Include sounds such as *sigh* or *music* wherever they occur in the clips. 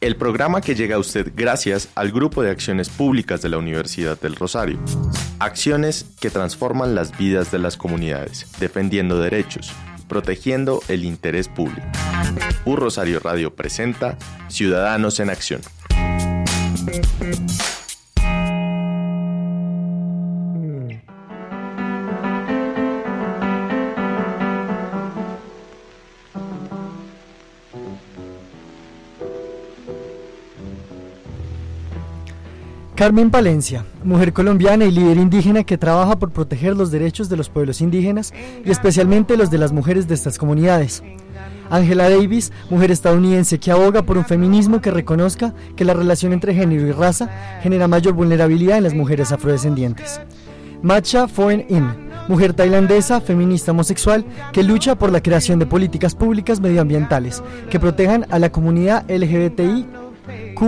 El programa que llega a usted gracias al Grupo de Acciones Públicas de la Universidad del Rosario. Acciones que transforman las vidas de las comunidades, defendiendo derechos, protegiendo el interés público. Un Rosario Radio presenta Ciudadanos en Acción. Carmen Palencia, mujer colombiana y líder indígena que trabaja por proteger los derechos de los pueblos indígenas y especialmente los de las mujeres de estas comunidades. Angela Davis, mujer estadounidense que aboga por un feminismo que reconozca que la relación entre género y raza genera mayor vulnerabilidad en las mujeres afrodescendientes. Macha Foen In, mujer tailandesa, feminista homosexual, que lucha por la creación de políticas públicas medioambientales que protejan a la comunidad LGBTIQ.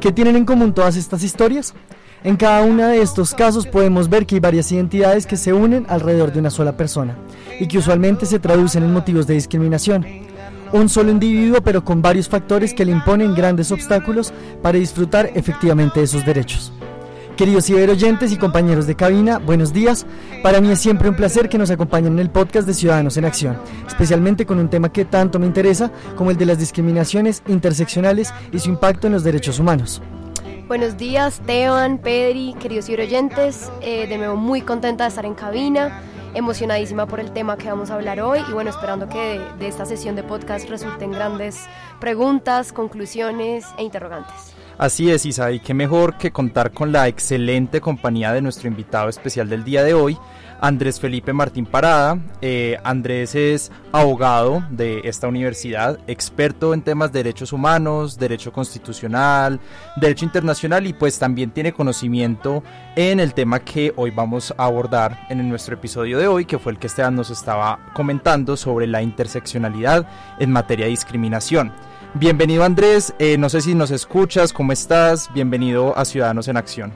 ¿Qué tienen en común todas estas historias? En cada uno de estos casos podemos ver que hay varias identidades que se unen alrededor de una sola persona y que usualmente se traducen en motivos de discriminación. Un solo individuo pero con varios factores que le imponen grandes obstáculos para disfrutar efectivamente de sus derechos. Queridos ciberoyentes y compañeros de cabina, buenos días. Para mí es siempre un placer que nos acompañen en el podcast de Ciudadanos en Acción, especialmente con un tema que tanto me interesa como el de las discriminaciones interseccionales y su impacto en los derechos humanos. Buenos días, Teban, Pedri, queridos ciberoyentes. Eh, de nuevo, muy contenta de estar en cabina, emocionadísima por el tema que vamos a hablar hoy y bueno, esperando que de, de esta sesión de podcast resulten grandes preguntas, conclusiones e interrogantes. Así es, Isa, y qué mejor que contar con la excelente compañía de nuestro invitado especial del día de hoy, Andrés Felipe Martín Parada. Eh, Andrés es abogado de esta universidad, experto en temas de derechos humanos, derecho constitucional, derecho internacional y pues también tiene conocimiento en el tema que hoy vamos a abordar en nuestro episodio de hoy, que fue el que Esteban nos estaba comentando sobre la interseccionalidad en materia de discriminación. Bienvenido Andrés, eh, no sé si nos escuchas, ¿cómo estás? Bienvenido a Ciudadanos en Acción.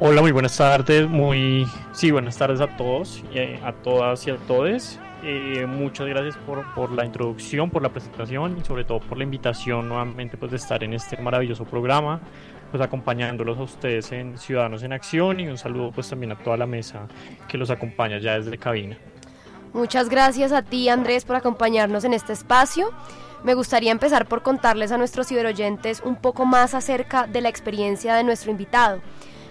Hola, muy buenas tardes, muy sí, buenas tardes a todos, y a todas y a todos. Eh, muchas gracias por, por, la introducción, por la presentación y sobre todo por la invitación nuevamente pues, de estar en este maravilloso programa, pues acompañándolos a ustedes en Ciudadanos en Acción y un saludo pues también a toda la mesa que los acompaña ya desde cabina. Muchas gracias a ti Andrés por acompañarnos en este espacio. Me gustaría empezar por contarles a nuestros ciberoyentes un poco más acerca de la experiencia de nuestro invitado.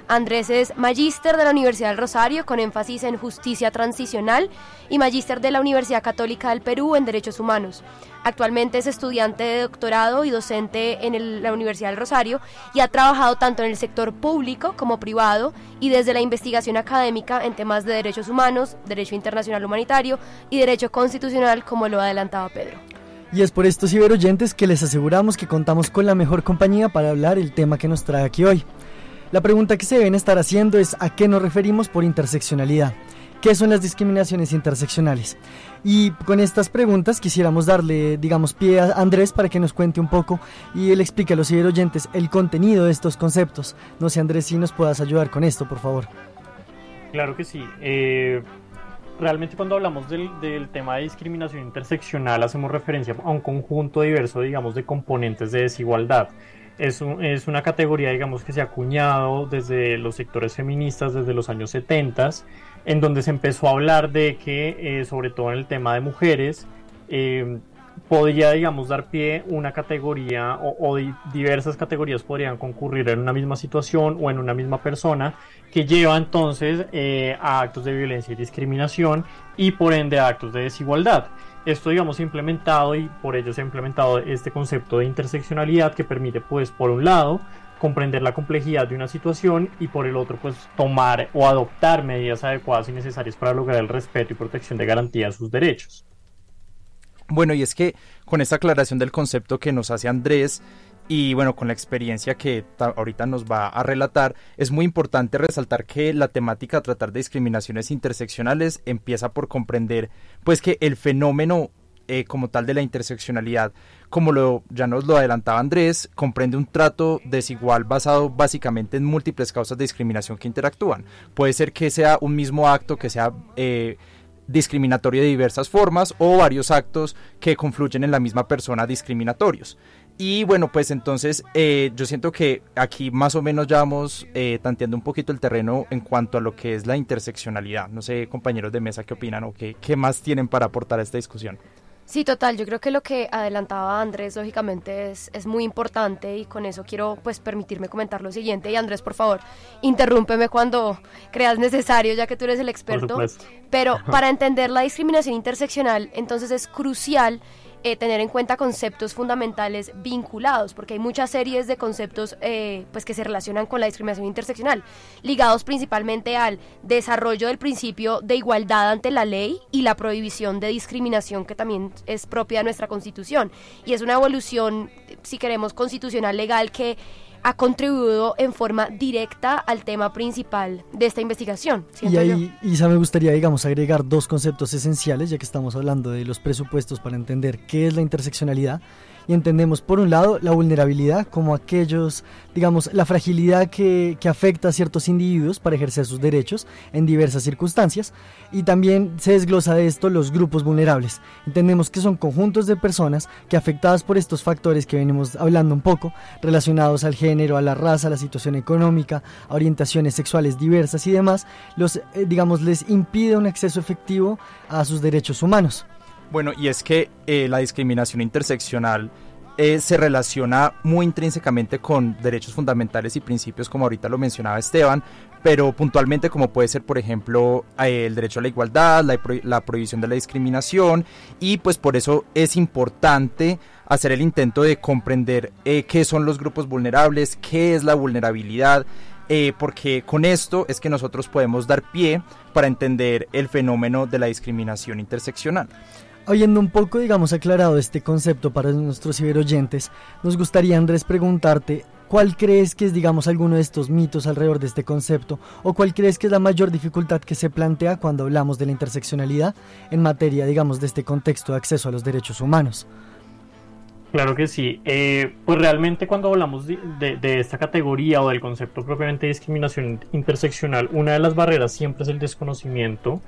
Andrés es magíster de la Universidad del Rosario con énfasis en justicia transicional y magíster de la Universidad Católica del Perú en Derechos Humanos. Actualmente es estudiante de doctorado y docente en la Universidad del Rosario y ha trabajado tanto en el sector público como privado y desde la investigación académica en temas de derechos humanos, derecho internacional humanitario y derecho constitucional como lo adelantaba Pedro. Y es por estos ciberoyentes que les aseguramos que contamos con la mejor compañía para hablar el tema que nos trae aquí hoy. La pregunta que se deben estar haciendo es a qué nos referimos por interseccionalidad. ¿Qué son las discriminaciones interseccionales? Y con estas preguntas quisiéramos darle, digamos, pie a Andrés para que nos cuente un poco y él explique a los ciberoyentes el contenido de estos conceptos. No sé, Andrés, si nos puedas ayudar con esto, por favor. Claro que sí. Eh, realmente cuando hablamos del, tema de discriminación interseccional hacemos referencia a un conjunto diverso, digamos, de componentes de desigualdad. Es una categoría, digamos, que se ha acuñado desde los sectores feministas desde los años 70, en donde se empezó a hablar de que, eh, sobre todo en el tema de mujeres, eh, podría, digamos, dar pie una categoría o, o, diversas categorías podrían concurrir en una misma situación o en una misma persona que lleva entonces eh, a actos de violencia y discriminación y por ende a actos de desigualdad. Esto, digamos, implementado y por ello se ha implementado este concepto de interseccionalidad que permite, pues, por un lado, comprender la complejidad de una situación y por el otro, pues, tomar o adoptar medidas adecuadas y necesarias para lograr el respeto y protección de garantía de sus derechos. Bueno, y es que con esta aclaración del concepto que nos hace Andrés, y bueno, con la experiencia que ahorita nos va a relatar, es muy importante resaltar que la temática a tratar de discriminaciones interseccionales empieza por comprender pues que el fenómeno eh, como tal de la interseccionalidad, como lo, ya nos lo adelantaba Andrés, comprende un trato desigual basado básicamente en múltiples causas de discriminación que interactúan. Puede ser que sea un mismo acto que sea eh, discriminatorio de diversas formas o varios actos que confluyen en la misma persona discriminatorios. Y bueno, pues entonces eh, yo siento que aquí más o menos ya vamos tanteando un poquito el terreno en cuanto a lo que es la interseccionalidad. No sé, compañeros de mesa, qué opinan o qué, qué más tienen para aportar a esta discusión. Sí, total. Yo creo que lo que adelantaba Andrés, lógicamente, es, es, muy importante y con eso quiero pues permitirme comentar lo siguiente. Y Andrés, por favor, interrúmpeme cuando creas necesario, ya que tú eres el experto. Pero *laughs* para entender la discriminación interseccional, entonces es crucial eh, tener en cuenta conceptos fundamentales vinculados, porque hay muchas series de conceptos eh, pues que se relacionan con la discriminación interseccional, ligados principalmente al desarrollo del principio de igualdad ante la ley y la prohibición de discriminación que también es propia de nuestra constitución. Y es una evolución, si queremos, constitucional legal que ha contribuido en forma directa al tema principal de esta investigación. Y ahí, Isa, me gustaría, digamos, agregar dos conceptos esenciales, ya que estamos hablando de los presupuestos para entender qué es la interseccionalidad y entendemos por un lado la vulnerabilidad como aquellos, digamos, la fragilidad que, que, afecta a ciertos individuos para ejercer sus derechos en diversas circunstancias y también se desglosa de esto los grupos vulnerables. Entendemos que son conjuntos de personas que afectadas por estos factores que venimos hablando un poco, relacionados al género, a la raza, a la situación económica, a orientaciones sexuales diversas y demás, los, eh, digamos, les impide un acceso efectivo a sus derechos humanos. Bueno, y es que eh, la discriminación interseccional eh, se relaciona muy intrínsecamente con derechos fundamentales y principios, como ahorita lo mencionaba Esteban, pero puntualmente como puede ser, por ejemplo, eh, el derecho a la igualdad, la, prohibición de la discriminación, y pues por eso es importante hacer el intento de comprender qué son los grupos vulnerables, qué es la vulnerabilidad, porque con esto es que nosotros podemos dar pie para entender el fenómeno de la discriminación interseccional. Habiendo un poco, digamos, aclarado este concepto para nuestros ciberoyentes, nos gustaría, Andrés, preguntarte cuál crees que es, digamos, alguno de estos mitos alrededor de este concepto o cuál crees que es la mayor dificultad que se plantea cuando hablamos de la interseccionalidad en materia, digamos, de este contexto de acceso a los derechos humanos. Claro que sí. Eh, pues realmente cuando hablamos de, de, esta categoría o del concepto propiamente de discriminación interseccional, una de las barreras siempre es el desconocimiento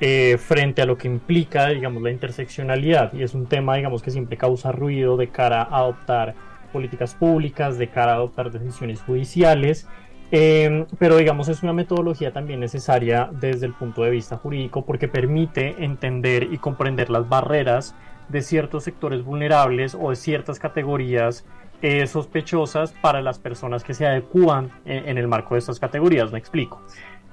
eh, frente a lo que implica, digamos, la interseccionalidad. Y es un tema, digamos, que siempre causa ruido de cara a adoptar políticas públicas, de cara a adoptar decisiones judiciales. Em, pero digamos es una metodología también necesaria desde el punto de vista jurídico porque permite entender y comprender las barreras de ciertos sectores vulnerables o de ciertas categorías eh, sospechosas para las personas que se adecúan en, en, el marco de estas categorías. Me explico.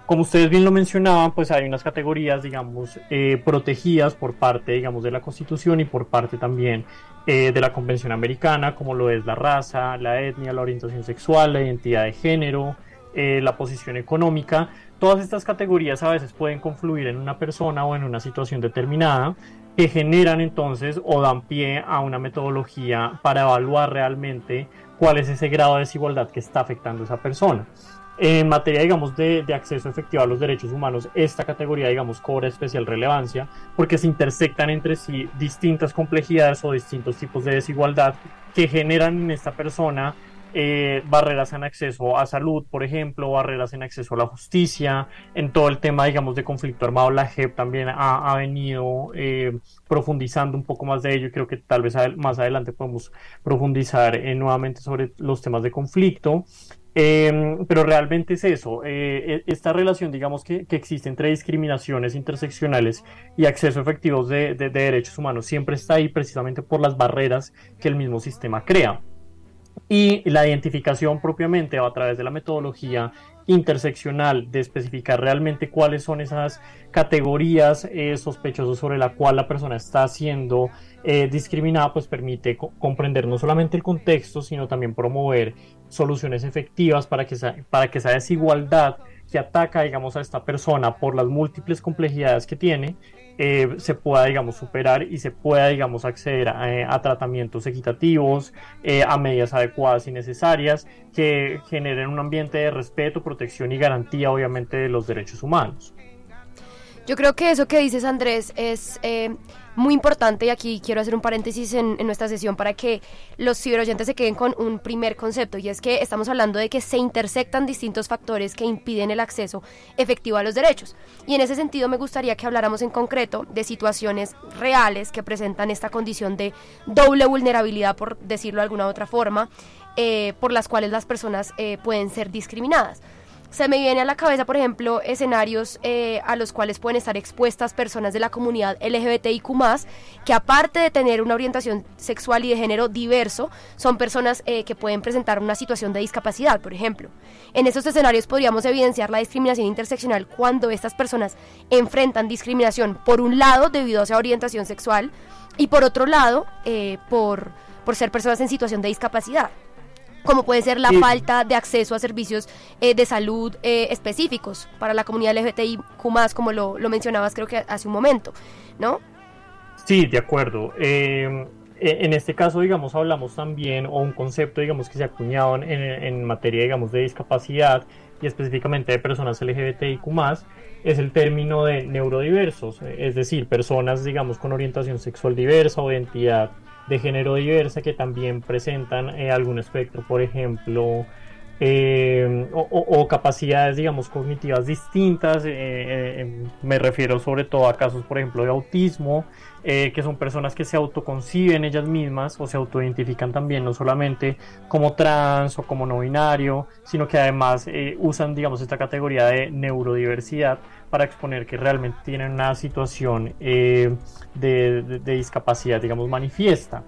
Como ustedes bien lo mencionaban, pues hay unas categorías, digamos, eh, protegidas por parte, digamos, de la Constitución y por parte también eh, de la Convención Americana, como lo es la raza, la etnia, la orientación sexual, la identidad de género, eh, la posición económica. Todas estas categorías a veces pueden confluir en una persona o en una situación determinada que generan entonces o dan pie a una metodología para evaluar realmente cuál es ese grado de desigualdad que está afectando a esa persona. En materia, digamos, de, acceso efectivo a los derechos humanos, esta categoría, digamos, cobra especial relevancia porque se intersectan entre sí distintas complejidades o distintos tipos de desigualdad que generan en esta persona eh, barreras en acceso a salud, por ejemplo, barreras en acceso a la justicia, en todo el tema, digamos, de conflicto armado, la JEP también ha, venido eh, profundizando un poco más de ello creo que tal vez más adelante podemos profundizar eh, nuevamente sobre los temas de conflicto. Em, pero realmente es eso, eh, e, esta relación, digamos, que, que, existe entre discriminaciones interseccionales y acceso efectivo de, de, derechos humanos, siempre está ahí precisamente por las barreras que el mismo sistema crea. Y la identificación propiamente a través de la metodología interseccional de especificar realmente cuáles son esas categorías eh, sospechosas sobre la cual la persona está siendo eh, discriminada, pues permite comprender no solamente el contexto, sino también promover soluciones efectivas para que, para que esa desigualdad que ataca, digamos, a esta persona por las múltiples complejidades que tiene, eh, se pueda, digamos, superar y se pueda, digamos, acceder a, tratamientos equitativos, a medidas adecuadas y necesarias que generen un ambiente de respeto, protección y garantía, obviamente, de los derechos humanos. Yo creo que eso que dices, Andrés, es muy importante y aquí quiero hacer un paréntesis en, nuestra sesión para que los ciberoyentes se queden con un primer concepto y es que estamos hablando de que se intersectan distintos factores que impiden el acceso efectivo a los derechos. Y en ese sentido me gustaría que habláramos en concreto de situaciones reales que presentan esta condición de doble vulnerabilidad, por decirlo de alguna otra forma, eh, por las cuales las personas eh, pueden ser discriminadas. Se me viene a la cabeza, por ejemplo, escenarios eh, a los cuales pueden estar expuestas personas de la comunidad LGBTIQ, que aparte de tener una orientación sexual y de género diverso, son personas eh, que pueden presentar una situación de discapacidad, por ejemplo. En estos escenarios podríamos evidenciar la discriminación interseccional cuando estas personas enfrentan discriminación, por un lado, debido a esa orientación sexual, y por otro lado, eh, por, por ser personas en situación de discapacidad como puede ser la falta de acceso a servicios eh, de salud eh, específicos para la comunidad LGBTIQ+, como lo, lo, mencionabas creo que hace un momento, ¿no? Sí, de acuerdo. Eh, en este caso, digamos, hablamos también, o un concepto, digamos, que se acuñado en, en materia, digamos, de discapacidad y específicamente de personas LGBTIQ+, es el término de neurodiversos, es decir, personas, digamos, con orientación sexual diversa o identidad de género diversa que también presentan eh, algún espectro, por ejemplo, eh, o, capacidades, digamos, cognitivas distintas. Eh, me refiero sobre todo a casos, por ejemplo, de autismo, que son personas que se autoconciben ellas mismas o se autoidentifican también no solamente como trans o como no binario, sino que además usan, digamos, esta categoría de neurodiversidad para exponer que realmente tienen una situación eh, de, discapacidad, digamos, manifiesta.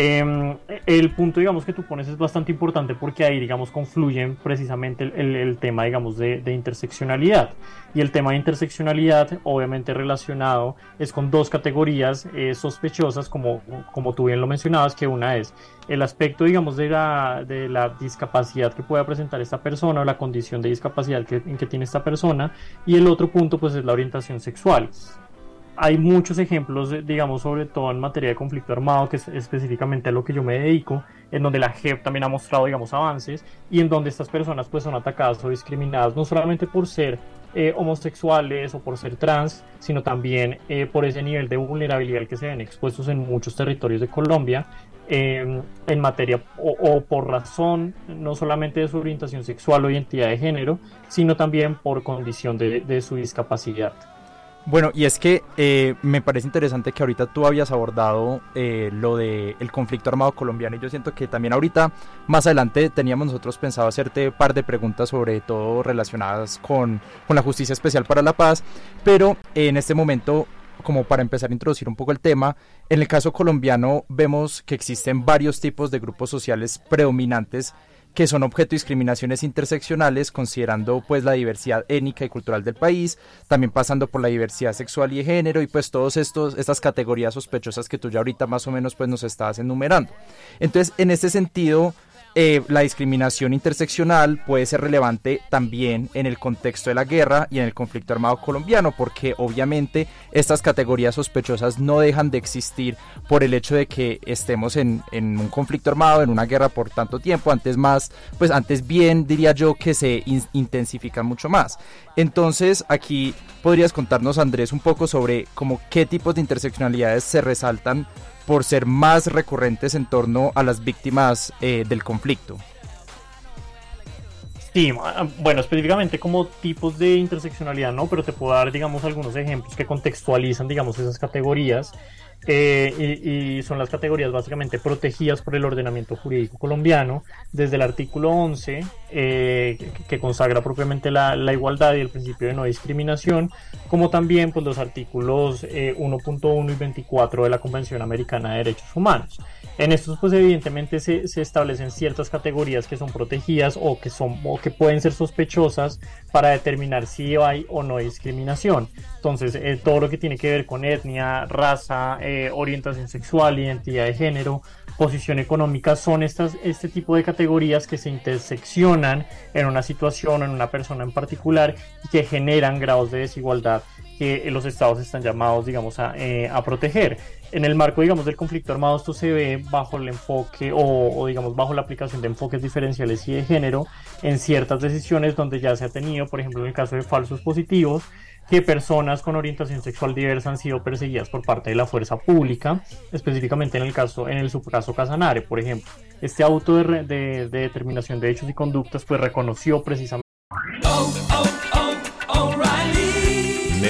Em, el punto, digamos, que tú pones es bastante importante porque ahí, digamos, confluyen precisamente el, tema, digamos, de, interseccionalidad. Y el tema de interseccionalidad, obviamente relacionado, es con dos categorías eh, sospechosas, como, como tú bien lo mencionabas, que una es el aspecto, digamos, de la, de la discapacidad que pueda presentar esta persona o la condición de discapacidad que, en que tiene esta persona. Y el otro punto, pues, es la orientación sexual hay muchos ejemplos, digamos, sobre todo en materia de conflicto armado, que es específicamente a lo que yo me dedico, en donde la JEP también ha mostrado, digamos, avances y en donde estas personas pues son atacadas o discriminadas no solamente por ser eh, homosexuales o por ser trans, sino también eh, por ese nivel de vulnerabilidad que se ven expuestos en muchos territorios de Colombia em, en materia o, por razón no solamente de su orientación sexual o identidad de género, sino también por condición de su discapacidad. Bueno, y es que eh, me parece interesante que ahorita tú habías abordado eh, lo del el conflicto armado colombiano y yo siento que también ahorita, más adelante, teníamos nosotros pensado hacerte un par de preguntas sobre todo relacionadas con, con la Justicia Especial para la Paz, pero en este momento como para empezar a introducir un poco el tema, en el caso colombiano vemos que existen varios tipos de grupos sociales predominantes que son objeto de discriminaciones interseccionales, considerando pues la diversidad étnica y cultural del país, también pasando por la diversidad sexual y de género y pues todas estas categorías sospechosas que tú ya ahorita más o menos pues nos estabas enumerando. Entonces, en este sentido, eh, la discriminación interseccional puede ser relevante también en el contexto de la guerra y en el conflicto armado colombiano, porque obviamente estas categorías sospechosas no dejan de existir por el hecho de que estemos en, un conflicto armado, en una guerra por tanto tiempo, antes más, pues antes bien diría yo que se intensifican mucho más. Entonces aquí podrías contarnos Andrés un poco sobre como qué tipos de interseccionalidades se resaltan por ser más recurrentes en torno a las víctimas eh, del conflicto. Sí, bueno, específicamente como tipos de interseccionalidad, ¿no? Pero te puedo dar, digamos, algunos ejemplos que contextualizan, digamos, esas categorías eh, y, son las categorías básicamente protegidas por el ordenamiento jurídico colombiano, desde el artículo 11, eh, que, consagra propiamente la, igualdad y el principio de no discriminación, como también pues, los artículos 1.1 eh, y 24 de la Convención Americana de Derechos Humanos. En estos, pues evidentemente se, establecen ciertas categorías que son protegidas o que, son, o que pueden ser sospechosas para determinar si hay o no discriminación. Entonces, eh, todo lo que tiene que ver con etnia, raza, eh, orientación sexual, identidad de género, posición económica, son estas, este tipo de categorías que se interseccionan en una situación en una persona en particular y que generan grados de desigualdad que los estados están llamados, digamos, a, eh, a, proteger. En el marco, digamos, del conflicto armado, esto se ve bajo el enfoque o, digamos, bajo la aplicación de enfoques diferenciales y de género en ciertas decisiones donde ya se ha tenido, por ejemplo, en el caso de falsos positivos, que personas con orientación sexual diversa han sido perseguidas por parte de la fuerza pública, específicamente en el caso, en el subcaso Casanare, por ejemplo. Este auto de, de, de determinación de hechos y conductas, pues reconoció precisamente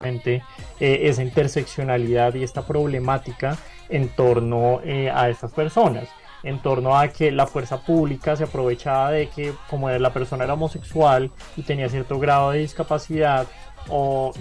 Eh, esa interseccionalidad y esta problemática en torno eh, a estas personas, en torno a que la fuerza pública se aprovechaba de que como la persona era homosexual y tenía cierto grado de discapacidad o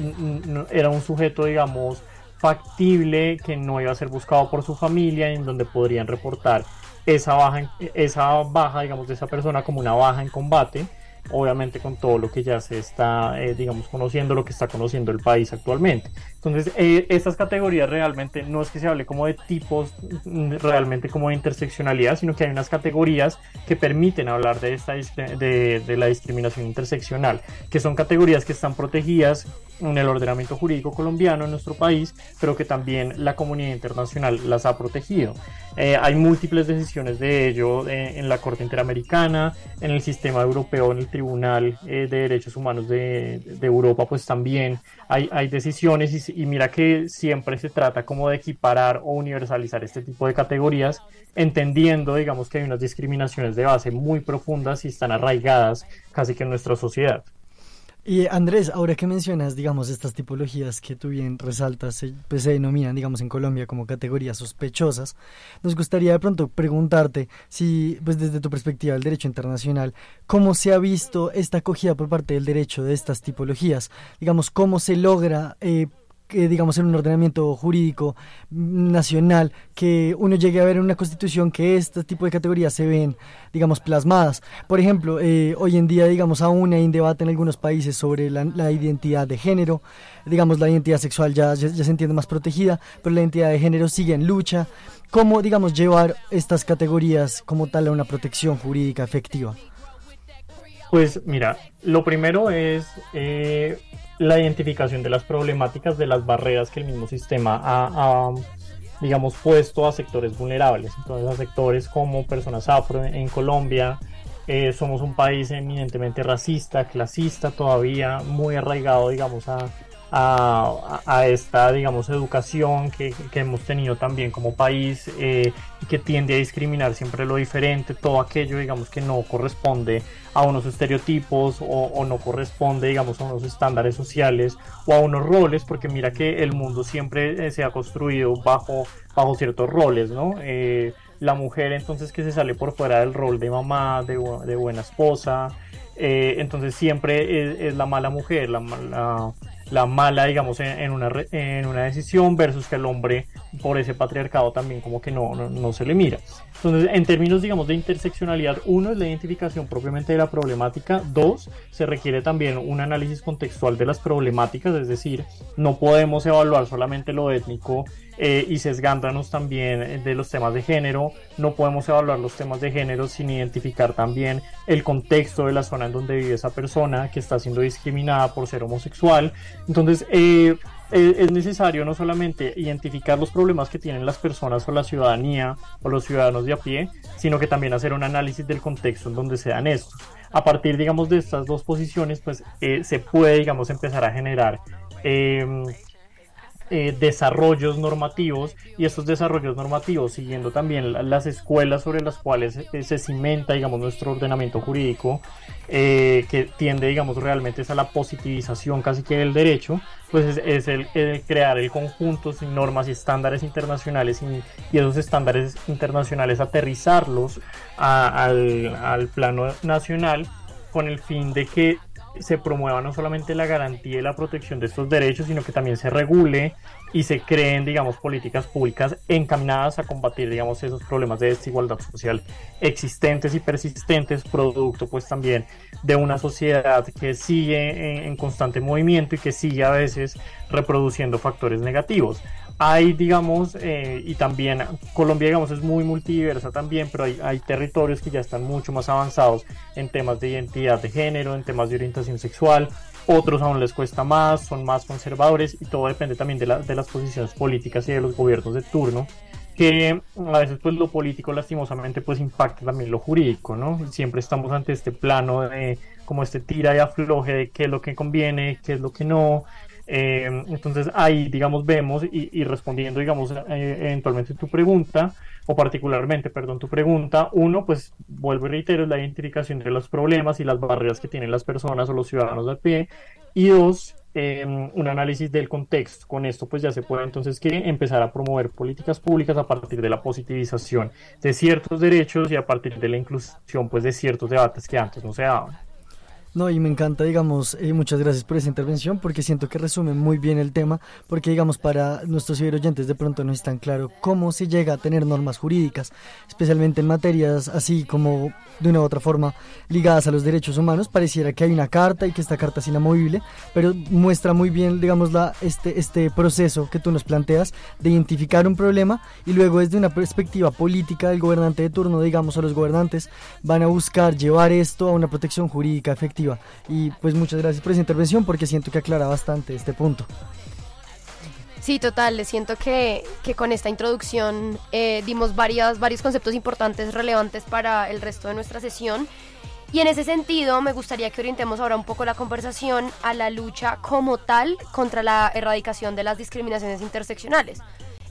era un sujeto, digamos, factible que no iba a ser buscado por su familia en donde podrían reportar esa baja, esa baja, digamos, de esa persona como una baja en combate obviamente con todo lo que ya se está, eh, digamos, conociendo, lo que está conociendo el país actualmente. Entonces, eh, estas categorías realmente no es que se hable como de tipos, mm, realmente como de interseccionalidad, sino que hay unas categorías que permiten hablar de, esta, de, de la discriminación interseccional, que son categorías que están protegidas en el ordenamiento jurídico colombiano en nuestro país, pero que también la comunidad internacional las ha protegido. Eh, hay múltiples decisiones de ello eh, en la Corte Interamericana, en el sistema europeo, en el Tribunal eh, de Derechos Humanos de, Europa, pues también hay, hay decisiones y, y, mira que siempre se trata como de equiparar o universalizar este tipo de categorías, entendiendo, digamos, que hay unas discriminaciones de base muy profundas y están arraigadas casi que en nuestra sociedad. Y Andrés, ahora que mencionas, digamos, estas tipologías que tú bien resaltas, pues se denominan, digamos, en Colombia como categorías sospechosas, nos gustaría de pronto preguntarte si, pues desde tu perspectiva del derecho internacional, cómo se ha visto esta acogida por parte del derecho de estas tipologías, digamos, cómo se logra eh, que digamos en un ordenamiento jurídico nacional que uno llegue a ver en una constitución que este tipo de categorías se ven digamos plasmadas. Por ejemplo eh, hoy en día digamos aún hay un debate en algunos países sobre la, identidad de género. Digamos la identidad sexual ya, ya, se entiende más protegida pero la identidad de género sigue en lucha. Cómo digamos llevar estas categorías como tal a una protección jurídica efectiva pues mira, lo primero es eh, la identificación de las problemáticas, de las barreras que el mismo sistema ha, digamos, puesto a sectores vulnerables. Entonces, a sectores como personas afro en Colombia, eh, somos un país eminentemente racista, clasista todavía, muy arraigado, digamos, a, a, esta, digamos, educación que, hemos tenido también como país eh, que tiende a discriminar siempre lo diferente, todo aquello, digamos, que no corresponde a unos estereotipos o, no corresponde, digamos, a unos estándares sociales o a unos roles, porque mira que el mundo siempre eh, se ha construido bajo, bajo ciertos roles, ¿no? Eh, la mujer entonces que se sale por fuera del rol de mamá, de, buena esposa, entonces siempre es, la mala mujer, la, la, la mala, digamos, en, una, en una decisión versus que el hombre por ese patriarcado también como que no, no, se le mira. Entonces, en términos, digamos, de interseccionalidad, uno es la identificación propiamente de la problemática, dos, se requiere también un análisis contextual de las problemáticas, es decir, no podemos evaluar solamente lo étnico eh, y sesgándonos también de los temas de género, no podemos evaluar los temas de género sin identificar también el contexto de la zona en donde vive esa persona que está siendo discriminada por ser homosexual. Entonces, eh, eh, es necesario no solamente identificar los problemas que tienen las personas o la ciudadanía o los ciudadanos de a pie, sino que también hacer un análisis del contexto en donde se dan estos. A partir, digamos, de estas dos posiciones, pues eh, se puede, digamos, empezar a generar em, eh, desarrollos normativos y estos desarrollos normativos siguiendo también las escuelas sobre las cuales se cimenta digamos nuestro ordenamiento jurídico eh, que tiende digamos realmente a la positivización casi que del derecho pues es, el, crear el conjunto de normas y estándares internacionales y, esos estándares internacionales aterrizarlos al plano nacional con el fin de que se promueva no solamente la garantía y la protección de estos derechos, sino que también se regule y se creen, digamos, políticas públicas encaminadas a combatir, digamos, esos problemas de desigualdad social existentes y persistentes, producto pues también de una sociedad que sigue en, constante movimiento y que sigue a veces reproduciendo factores negativos hay, digamos, eh, y también Colombia, digamos, es muy multiversa también, pero hay, territorios que ya están mucho más avanzados en temas de identidad de género, en temas de orientación sexual, otros aún les cuesta más, son más conservadores y todo depende también de, de las posiciones políticas y de los gobiernos de turno que a veces pues lo político lastimosamente pues impacta también lo jurídico, ¿no? Siempre estamos ante este plano de como este tira y afloje de qué es lo que conviene, qué es lo que no, eh, entonces ahí, digamos, vemos y, respondiendo, digamos, eh, eventualmente tu pregunta, o particularmente, perdón, tu pregunta, uno, pues vuelvo y reitero, es la identificación de los problemas y las barreras que tienen las personas o los ciudadanos de a pie, y dos, em, un análisis del contexto. Con esto, pues ya se puede entonces que empezar a promover políticas públicas a partir de la positivización de ciertos derechos y a partir de la inclusión, pues, de ciertos debates que antes no se daban. No, y me encanta, digamos, y muchas gracias por esa intervención, porque siento que resume muy bien el tema, porque, digamos, para nuestros ciberoyentes de pronto no es tan claro cómo se llega a tener normas jurídicas, especialmente en materias así como de una u otra forma ligadas a los derechos humanos. Pareciera que hay una carta y que esta carta es inamovible, pero muestra muy bien, digamos, la, este, este proceso que tú nos planteas de identificar un problema y luego desde una perspectiva política del gobernante de turno, digamos, a los gobernantes van a buscar llevar esto a una protección jurídica efectiva y pues muchas gracias por esa intervención porque siento que aclara bastante este punto. Sí, total, siento que, que, con esta introducción eh, dimos varias, varios conceptos importantes, relevantes para el resto de nuestra sesión. Y en ese sentido, me gustaría que orientemos ahora un poco la conversación a la lucha como tal contra la erradicación de las discriminaciones interseccionales.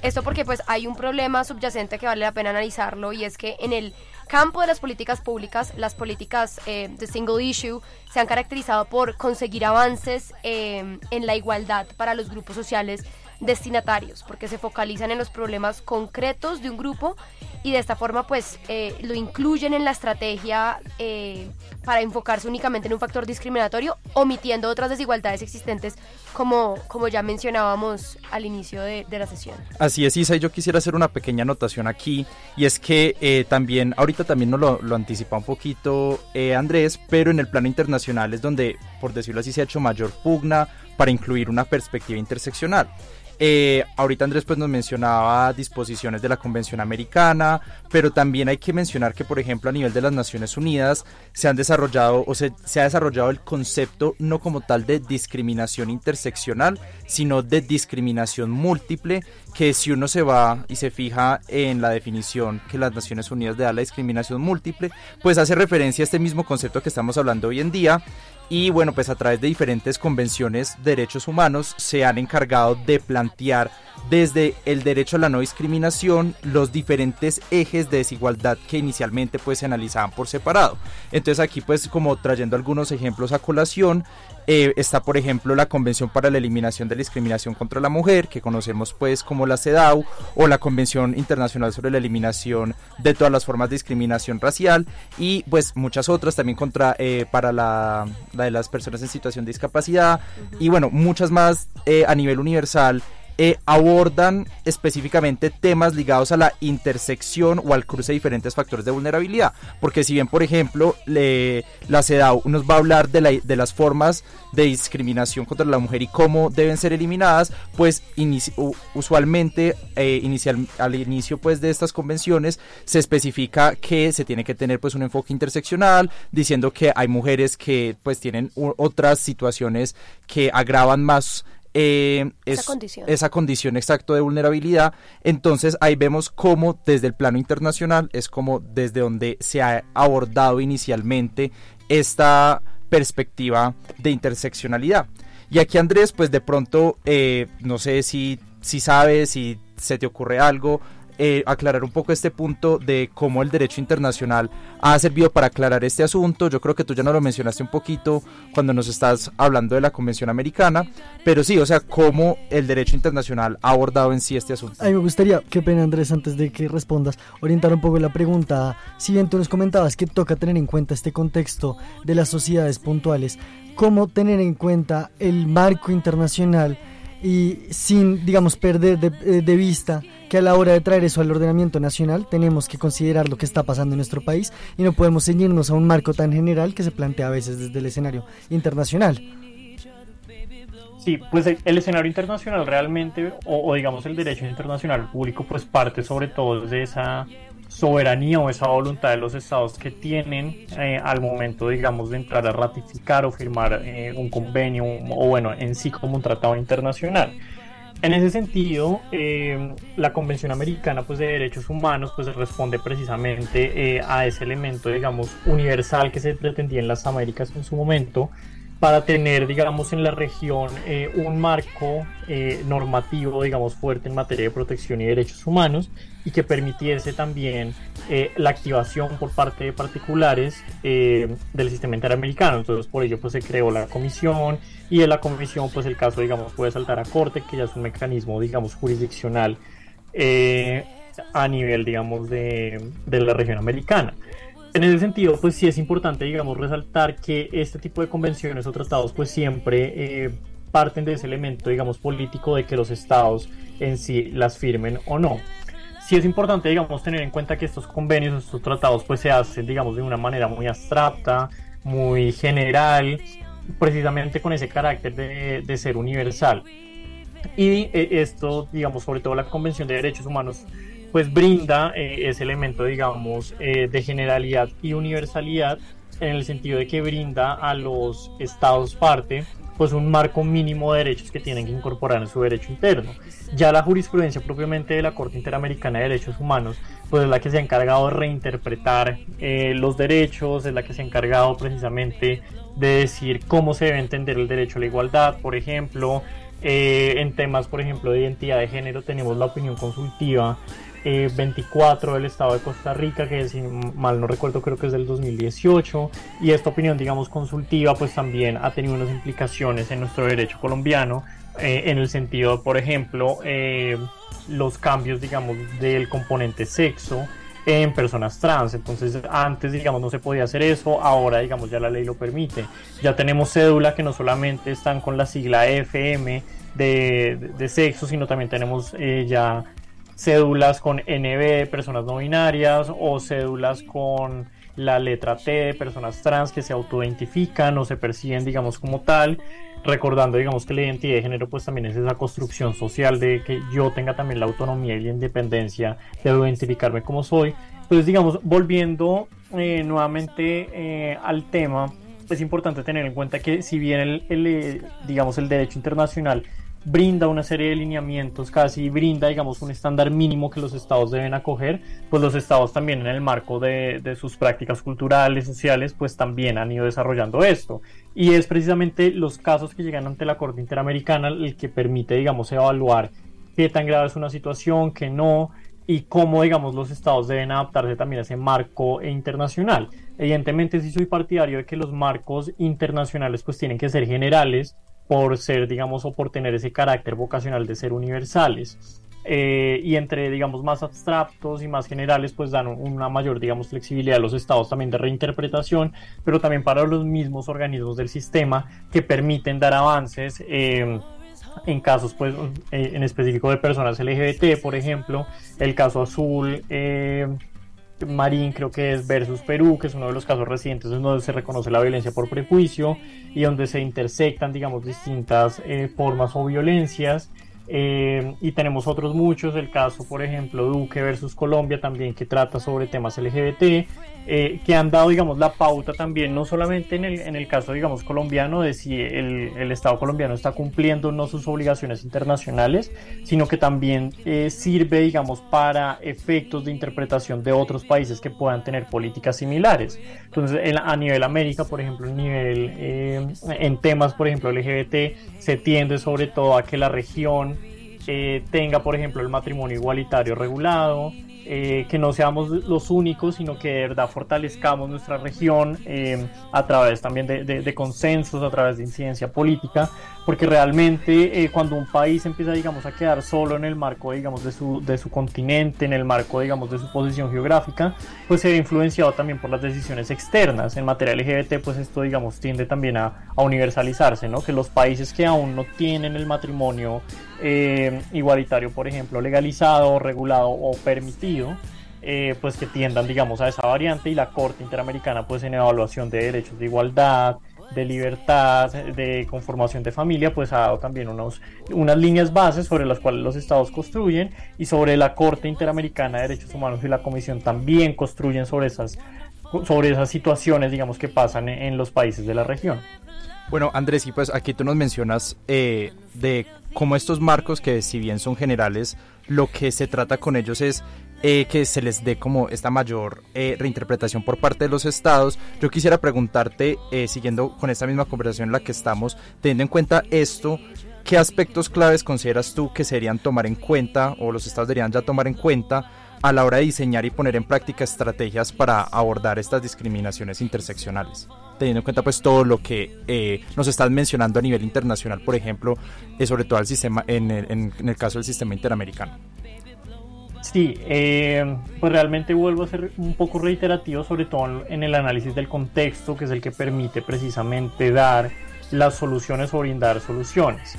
Esto porque pues hay un problema subyacente que vale la pena analizarlo y es que en el campo de las políticas públicas, las políticas eh, de single issue se han caracterizado por conseguir avances eh, en la igualdad para los grupos sociales destinatarios, porque se focalizan en los problemas concretos de un grupo y de esta forma pues eh, lo incluyen en la estrategia eh, para enfocarse únicamente en un factor discriminatorio, omitiendo otras desigualdades existentes como, como ya mencionábamos al inicio de, la sesión. Así es, Isa, y yo quisiera hacer una pequeña anotación aquí, y es que eh, también, ahorita también nos lo, lo anticipa un poquito Andrés, pero en el plano internacional es donde, por decirlo así, se ha hecho mayor pugna para incluir una perspectiva interseccional. Eh, ahorita Andrés pues nos mencionaba disposiciones de la Convención Americana, pero también hay que mencionar que por ejemplo a nivel de las Naciones Unidas se han desarrollado o se, se ha desarrollado el concepto no como tal de discriminación interseccional, sino de discriminación múltiple, que si uno se va y se fija en la definición que las Naciones Unidas le da a la discriminación múltiple, pues hace referencia a este mismo concepto que estamos hablando hoy en día y bueno, pues a través de diferentes convenciones de derechos humanos se han encargado de plantear desde el derecho a la no discriminación los diferentes ejes de desigualdad que inicialmente pues se analizaban por separado. Entonces aquí pues como trayendo algunos ejemplos a colación, eh, está por ejemplo la Convención para la Eliminación de la Discriminación contra la Mujer, que conocemos pues como la CEDAW, o la Convención Internacional sobre la Eliminación de todas las formas de discriminación racial, y pues muchas otras también contra eh, para la, de las personas en situación de discapacidad, y bueno, muchas más eh, a nivel universal eh, abordan específicamente temas ligados a la intersección o al cruce de diferentes factores de vulnerabilidad. Porque si bien, por ejemplo, la CEDAW nos va a hablar de, de, las formas de discriminación contra la mujer y cómo deben ser eliminadas, pues usualmente eh, inicial, al inicio pues, de estas convenciones se especifica que se tiene que tener pues, un enfoque interseccional, diciendo que hay mujeres que pues, tienen otras situaciones que agravan más eh, esa condición. esa condición exacto de vulnerabilidad. Entonces ahí vemos cómo desde el plano internacional es como desde donde se ha abordado inicialmente esta perspectiva de interseccionalidad. Y aquí Andrés, pues de pronto, eh, no sé si, si sabes, si se te ocurre algo, eh, aclarar un poco este punto de cómo el derecho internacional ha servido para aclarar este asunto. Yo creo que tú ya no lo mencionaste un poquito cuando nos estás hablando de la Convención Americana, pero sí, o sea, cómo el derecho internacional ha abordado en sí este asunto. A mí me gustaría, qué pena Andrés, antes de que respondas, orientar un poco la pregunta. Si bien tú nos comentabas que toca tener en cuenta este contexto de las sociedades puntuales, ¿cómo tener en cuenta el marco internacional? Y sin, digamos, perder eh, de, vista que a la hora de traer eso al ordenamiento nacional tenemos que considerar lo que está pasando en nuestro país y no podemos ceñirnos a un marco tan general que se plantea a veces desde el escenario internacional. Sí, pues el, escenario internacional realmente, o, o, digamos el derecho internacional público, pues parte sobre todo de esa soberanía o esa voluntad de los estados que tienen eh, al momento, digamos, de entrar a ratificar o firmar eh, un convenio o, bueno, en sí como un tratado internacional. En ese sentido, eh, la Convención Americana pues, de Derechos Humanos pues, responde precisamente a ese elemento, digamos, universal que se pretendía en las Américas en su momento, para tener, digamos, en la región eh, un marco eh, normativo, digamos, fuerte en materia de protección y derechos humanos y que permitiese también eh, la activación por parte de particulares del sistema interamericano. Entonces, por ello, pues se creó la comisión y en la comisión, pues el caso, digamos, puede saltar a corte, que ya es un mecanismo, digamos, jurisdiccional a nivel, digamos, de, de la región americana. En ese sentido, pues sí es importante, digamos, resaltar que este tipo de convenciones o tratados, pues siempre eh, parten de ese elemento, digamos, político de que los estados en sí las firmen o no. Sí es importante, digamos, tener en cuenta que estos convenios, estos tratados, pues se hacen, digamos, de una manera muy abstracta, muy general, precisamente con ese carácter de, de ser universal. Y eh, esto, digamos, sobre todo la Convención de Derechos Humanos pues brinda eh, ese elemento, digamos, eh, de generalidad y universalidad en el sentido de que brinda a los estados parte pues un marco mínimo de derechos que tienen que incorporar en su derecho interno. Ya la jurisprudencia propiamente de la Corte Interamericana de Derechos Humanos, pues es la que se ha encargado de reinterpretar eh, los derechos, es la que se ha encargado precisamente de decir cómo se debe entender el derecho a la igualdad, por ejemplo, en temas, por ejemplo, de identidad de género tenemos la opinión consultiva 24 eh, del Estado de Costa Rica, que si mal no recuerdo creo que es del 2018, y esta opinión, digamos, consultiva, pues también ha tenido unas implicaciones en nuestro derecho colombiano, eh, en el sentido, por ejemplo, eh, los cambios, digamos, del componente sexo en personas trans. Entonces, antes, digamos, no se podía hacer eso, ahora, digamos, ya la ley lo permite. Ya tenemos cédula que no solamente están con la sigla FM de, de, sexo, sino también tenemos ya cédulas con NB personas no binarias o cédulas con la letra T de personas trans que se autoidentifican o se perciben, digamos, como tal, recordando, digamos, que la identidad de género, pues también es esa construcción social de que yo tenga también la autonomía y la independencia de identificarme como soy. Pues, digamos, volviendo eh, nuevamente eh, al tema, es importante tener en cuenta que si bien el, el, eh, digamos, el derecho internacional brinda una serie de lineamientos, casi brinda, digamos, un estándar mínimo que los estados deben acoger, pues los estados también en el marco de, sus prácticas culturales, sociales, pues también han ido desarrollando esto. Y es precisamente los casos que llegan ante la Corte Interamericana el que permite, digamos, evaluar qué tan grave es una situación, qué no, y cómo, digamos, los estados deben adaptarse también a ese marco internacional. Evidentemente, sí soy partidario de que los marcos internacionales pues tienen que ser generales, por ser, digamos, o por tener ese carácter vocacional de ser universales. Eh, y entre, digamos, más abstractos y más generales, pues dan una mayor, digamos, flexibilidad a los estados también de reinterpretación, pero también para los mismos organismos del sistema que permiten dar avances. Eh, en casos, pues, eh, en específico de personas LGBT, por ejemplo, el caso azul, Marín creo que es versus Perú, que es uno de los casos recientes donde se reconoce la violencia por prejuicio y donde se intersectan, digamos, distintas eh, formas o violencias. Eh, y tenemos otros muchos, el caso, por ejemplo, Duque versus Colombia también, que trata sobre temas LGBT, eh, que han dado, digamos, la pauta también, no solamente en el, en el caso, digamos, colombiano, de si el, el Estado colombiano está cumpliendo no sus obligaciones internacionales, sino que también eh, sirve, digamos, para efectos de interpretación de otros países que puedan tener políticas similares. Entonces, a nivel América, por ejemplo, nivel, en temas, por ejemplo, LGBT, se tiende sobre todo a que la región eh, tenga, por ejemplo, el matrimonio igualitario regulado, eh, que no seamos los únicos, sino que de verdad fortalezcamos nuestra región eh, a través también de, consensos, a través de incidencia política, porque realmente eh, cuando un país empieza, digamos, a quedar solo en el marco, digamos, de su, de su continente, en el marco, digamos, de su posición geográfica, pues se ve influenciado también por las decisiones externas. En materia LGBT, pues esto, digamos, tiende también a, a universalizarse, ¿no? Que los países que aún no tienen el matrimonio igualitario, por ejemplo, legalizado, regulado o permitido, eh, pues que tiendan, digamos, a esa variante y la Corte Interamericana, pues en evaluación de derechos de igualdad, de libertad, de conformación de familia, pues ha dado también unos, unas líneas bases sobre las cuales los estados construyen y sobre la Corte Interamericana de Derechos Humanos y la Comisión también construyen sobre esas, sobre esas situaciones, digamos, que pasan en, los países de la región. Bueno, Andrés, y pues aquí tú nos mencionas eh, de cómo estos marcos, que si bien son generales, lo que se trata con ellos es eh, que se les dé como esta mayor eh, reinterpretación por parte de los estados. Yo quisiera preguntarte, eh, siguiendo con esta misma conversación en la que estamos, teniendo en cuenta esto, ¿qué aspectos claves consideras tú que serían tomar en cuenta o los estados deberían ya tomar en cuenta a la hora de diseñar y poner en práctica estrategias para abordar estas discriminaciones interseccionales? Teniendo en cuenta pues todo lo que nos estás mencionando a nivel internacional, por ejemplo, sobre todo el sistema, en el caso del sistema interamericano. Sí, eh, pues realmente vuelvo a ser un poco reiterativo, sobre todo en el análisis del contexto, que es el que permite precisamente dar las soluciones o brindar soluciones.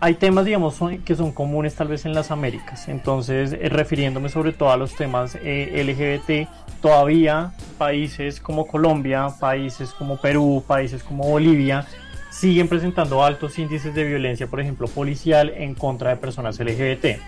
Hay temas, digamos, que son comunes tal vez en las Américas, entonces eh, refiriéndome sobre todo a los temas eh, LGBT, todavía países como Colombia, países como Perú, países como Bolivia, siguen presentando altos índices de violencia, por ejemplo, policial en contra de personas LGBT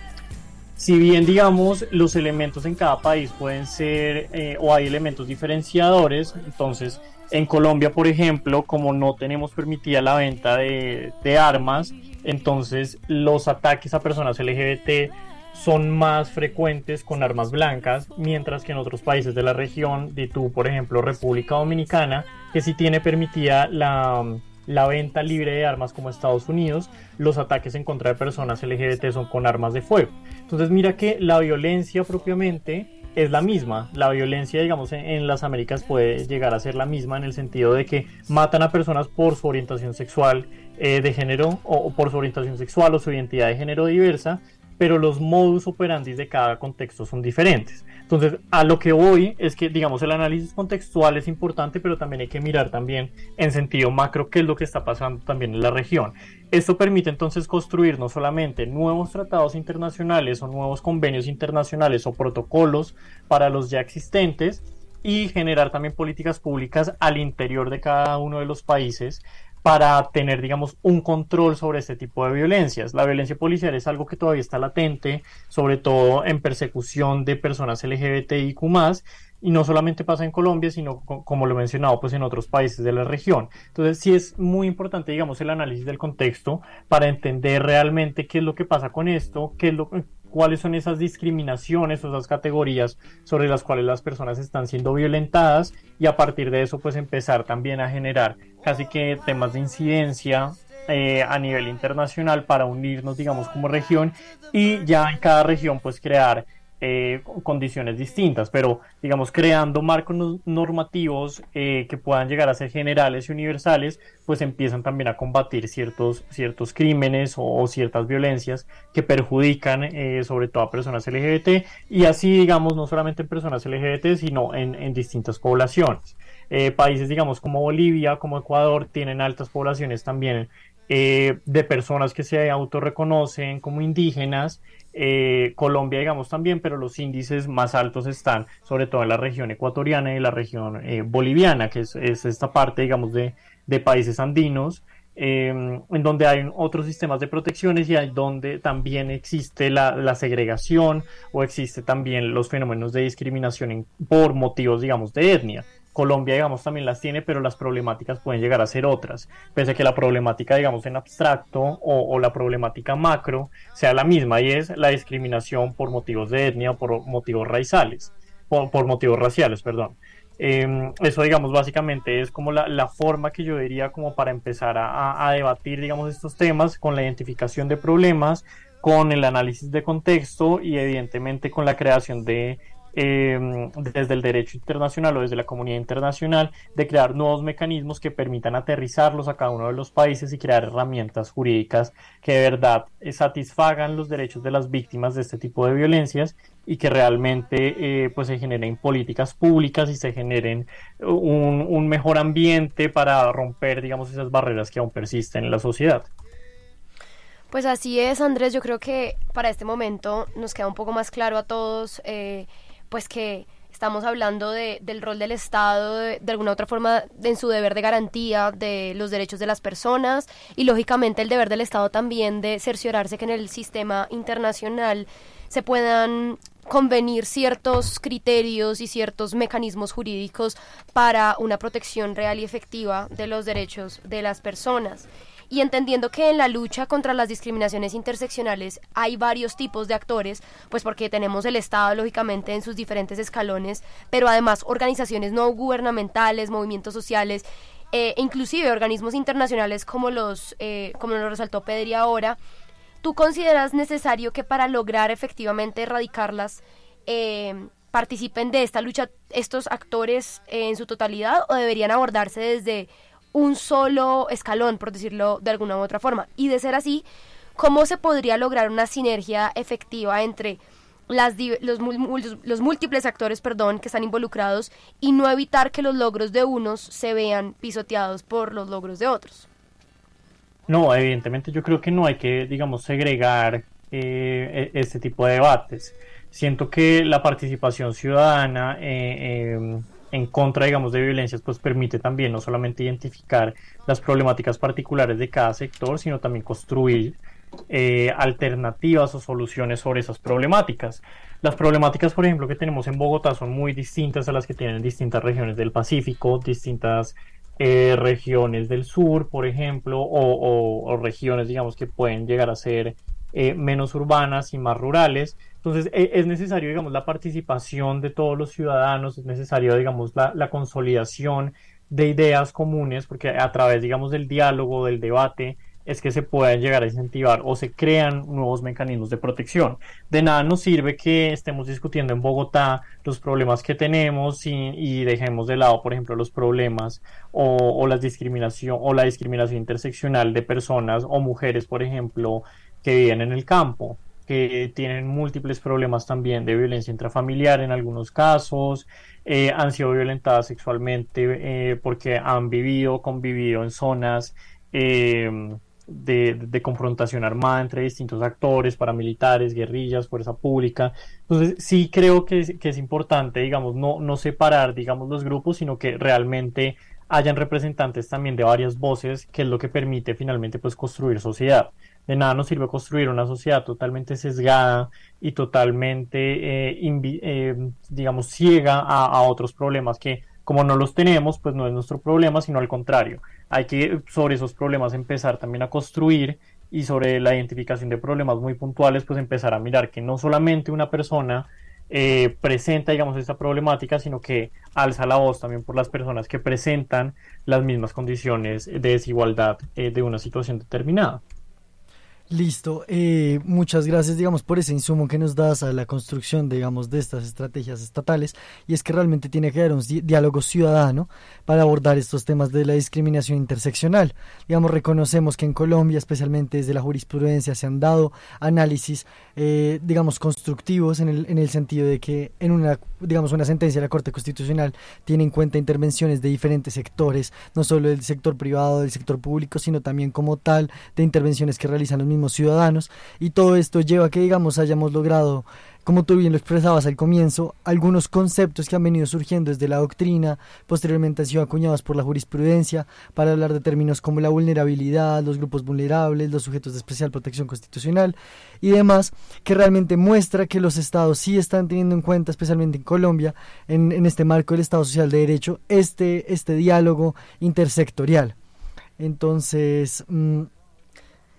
si bien digamos los elementos en cada país pueden ser eh, o hay elementos diferenciadores, entonces en Colombia por ejemplo como no tenemos permitida la venta de, armas, entonces los ataques a personas LGBT son más frecuentes con armas blancas, mientras que en otros países de la región, de tú por ejemplo República Dominicana, que sí tiene permitida la la venta libre de armas como Estados Unidos, los ataques en contra de personas LGBT son con armas de fuego. Entonces mira que la violencia propiamente es la misma. La violencia, digamos, en, las Américas puede llegar a ser la misma en el sentido de que matan a personas por su orientación sexual eh, de género o, por su orientación sexual o su identidad de género diversa, pero los modus operandi de cada contexto son diferentes. Entonces, a lo que voy es que, digamos, el análisis contextual es importante, pero también hay que mirar también en sentido macro qué es lo que está pasando también en la región. Esto permite entonces construir no solamente nuevos tratados internacionales o nuevos convenios internacionales o protocolos para los ya existentes, y generar también políticas públicas al interior de cada uno de los países para tener, digamos, un control sobre este tipo de violencias. La violencia policial es algo que todavía está latente, sobre todo en persecución de personas LGBTIQ+, y no solamente pasa en Colombia, sino como lo he mencionado, pues en otros países de la región. Entonces sí es muy importante, digamos, el análisis del contexto para entender realmente qué es lo que pasa con esto, qué es lo, cuáles son esas discriminaciones o esas categorías sobre las cuales las personas están siendo violentadas y a partir de eso pues empezar también a generar casi que temas de incidencia eh, a nivel internacional para unirnos digamos como región y ya en cada región pues crear eh, condiciones distintas, pero digamos creando marcos normativos eh, que puedan llegar a ser generales y universales, pues empiezan también a combatir ciertos, ciertos crímenes o, ciertas violencias que perjudican sobre todo a personas LGBT y así digamos no solamente en personas LGBT sino en distintas poblaciones. Países digamos como Bolivia, como Ecuador tienen altas poblaciones también de personas que se autorreconocen como indígenas eh, Colombia, digamos también, pero los índices más altos están sobre todo en la región ecuatoriana y la región eh, boliviana, que es, esta parte, digamos, de, países andinos. em, en donde hay otros sistemas de protecciones y hay donde también existe la, segregación o existe también los fenómenos de discriminación por motivos, digamos, de etnia. Colombia, digamos, también las tiene, pero las problemáticas pueden llegar a ser otras, pese a que la problemática, digamos, en abstracto o, la problemática macro sea la misma y es la discriminación por motivos de etnia o por motivos raizales, por, por motivos raciales, perdón. Em, eso, digamos, básicamente es como la, forma que yo diría como para empezar a, a, debatir, digamos, estos temas con la identificación de problemas, con el análisis de contexto y evidentemente con la creación de Em, desde el derecho internacional o desde la comunidad internacional de crear nuevos mecanismos que permitan aterrizarlos a cada uno de los países y crear herramientas jurídicas que de verdad eh, satisfagan los derechos de las víctimas de este tipo de violencias y que realmente eh, pues se generen políticas públicas y se generen un, un mejor ambiente para romper digamos esas barreras que aún persisten en la sociedad. Pues así es, Andrés. Yo creo que para este momento nos queda un poco más claro a todos eh, pues que estamos hablando de, del rol del Estado de, alguna otra forma en su deber de garantía de los derechos de las personas y lógicamente el deber del Estado también de cerciorarse que en el sistema internacional se puedan convenir ciertos criterios y ciertos mecanismos jurídicos para una protección real y efectiva de los derechos de las personas y entendiendo que en la lucha contra las discriminaciones interseccionales hay varios tipos de actores, pues porque tenemos el Estado lógicamente en sus diferentes escalones, pero además organizaciones no gubernamentales, movimientos sociales, eh, inclusive organismos internacionales como los, eh, como lo resaltó Pedri ahora, ¿tú consideras necesario que para lograr efectivamente erradicarlas eh, participen de esta lucha estos actores en su totalidad o deberían abordarse desde un solo escalón, por decirlo de alguna u otra forma. Y de ser así, ¿cómo se podría lograr una sinergia efectiva entre las, los, los, múltiples actores perdón, que están involucrados y no evitar que los logros de unos se vean pisoteados por los logros de otros? No, evidentemente yo creo que no hay que, digamos, segregar eh, e-, este tipo de debates. Siento que la participación ciudadana eh, em, en contra, digamos, de violencias, pues permite también no solamente identificar las problemáticas particulares de cada sector, sino también construir eh, alternativas o soluciones sobre esas problemáticas. Las problemáticas, por ejemplo, que tenemos en Bogotá son muy distintas a las que tienen distintas regiones del Pacífico, distintas eh, regiones del sur, por ejemplo, o, regiones, digamos, que pueden llegar a ser eh, menos urbanas y más rurales. Entonces e, es necesario, digamos, la participación de todos los ciudadanos, es necesario, digamos, la, la consolidación de ideas comunes, porque a través, digamos, del diálogo, del debate, es que se puedan llegar a incentivar o se crean nuevos mecanismos de protección. De nada nos sirve que estemos discutiendo en Bogotá los problemas que tenemos y, y dejemos de lado, por ejemplo, los problemas o, o, la discriminación o la discriminación interseccional de personas o mujeres, por ejemplo, que viven en el campo que tienen múltiples problemas también de violencia intrafamiliar en algunos casos, eh, han sido violentadas sexualmente eh, porque han vivido, convivido en zonas em, de, confrontación armada entre distintos actores, paramilitares, guerrillas, fuerza pública. Entonces sí creo que es, que es importante, digamos, no, no separar, digamos, los grupos, sino que realmente hayan representantes también de varias voces, que es lo que permite finalmente pues construir sociedad de nada nos sirve construir una sociedad totalmente sesgada y totalmente, eh, eh, digamos, ciega a, otros problemas que como no los tenemos, pues no es nuestro problema, sino al contrario. Hay que sobre esos problemas empezar también a construir y sobre la identificación de problemas muy puntuales, pues empezar a mirar que no solamente una persona eh, presenta, digamos, esta problemática, sino que alza la voz también por las personas que presentan las mismas condiciones de desigualdad de una situación determinada. Listo, eh, muchas gracias, digamos, por ese insumo que nos das a la construcción, digamos, de estas estrategias estatales. Y es que realmente tiene que haber un diálogo ciudadano para abordar estos temas de la discriminación interseccional. Digamos, reconocemos que en Colombia, especialmente desde la jurisprudencia, se han dado análisis, eh, digamos, constructivos en el, en el sentido de que en una, digamos, una sentencia de la Corte Constitucional tiene en cuenta intervenciones de diferentes sectores, no solo del sector privado, del sector público, sino también como tal de intervenciones que realizan los mismos ciudadanos. Y todo esto lleva a que digamos hayamos logrado como tú bien lo expresabas al comienzo, algunos conceptos que han venido surgiendo desde la doctrina, posteriormente han sido acuñados por la jurisprudencia para hablar de términos como la vulnerabilidad, los grupos vulnerables, los sujetos de especial protección constitucional y demás, que realmente muestra que los estados sí están teniendo en cuenta, especialmente en Colombia, en, este marco del Estado Social de Derecho, este, este diálogo intersectorial. Entonces, mm,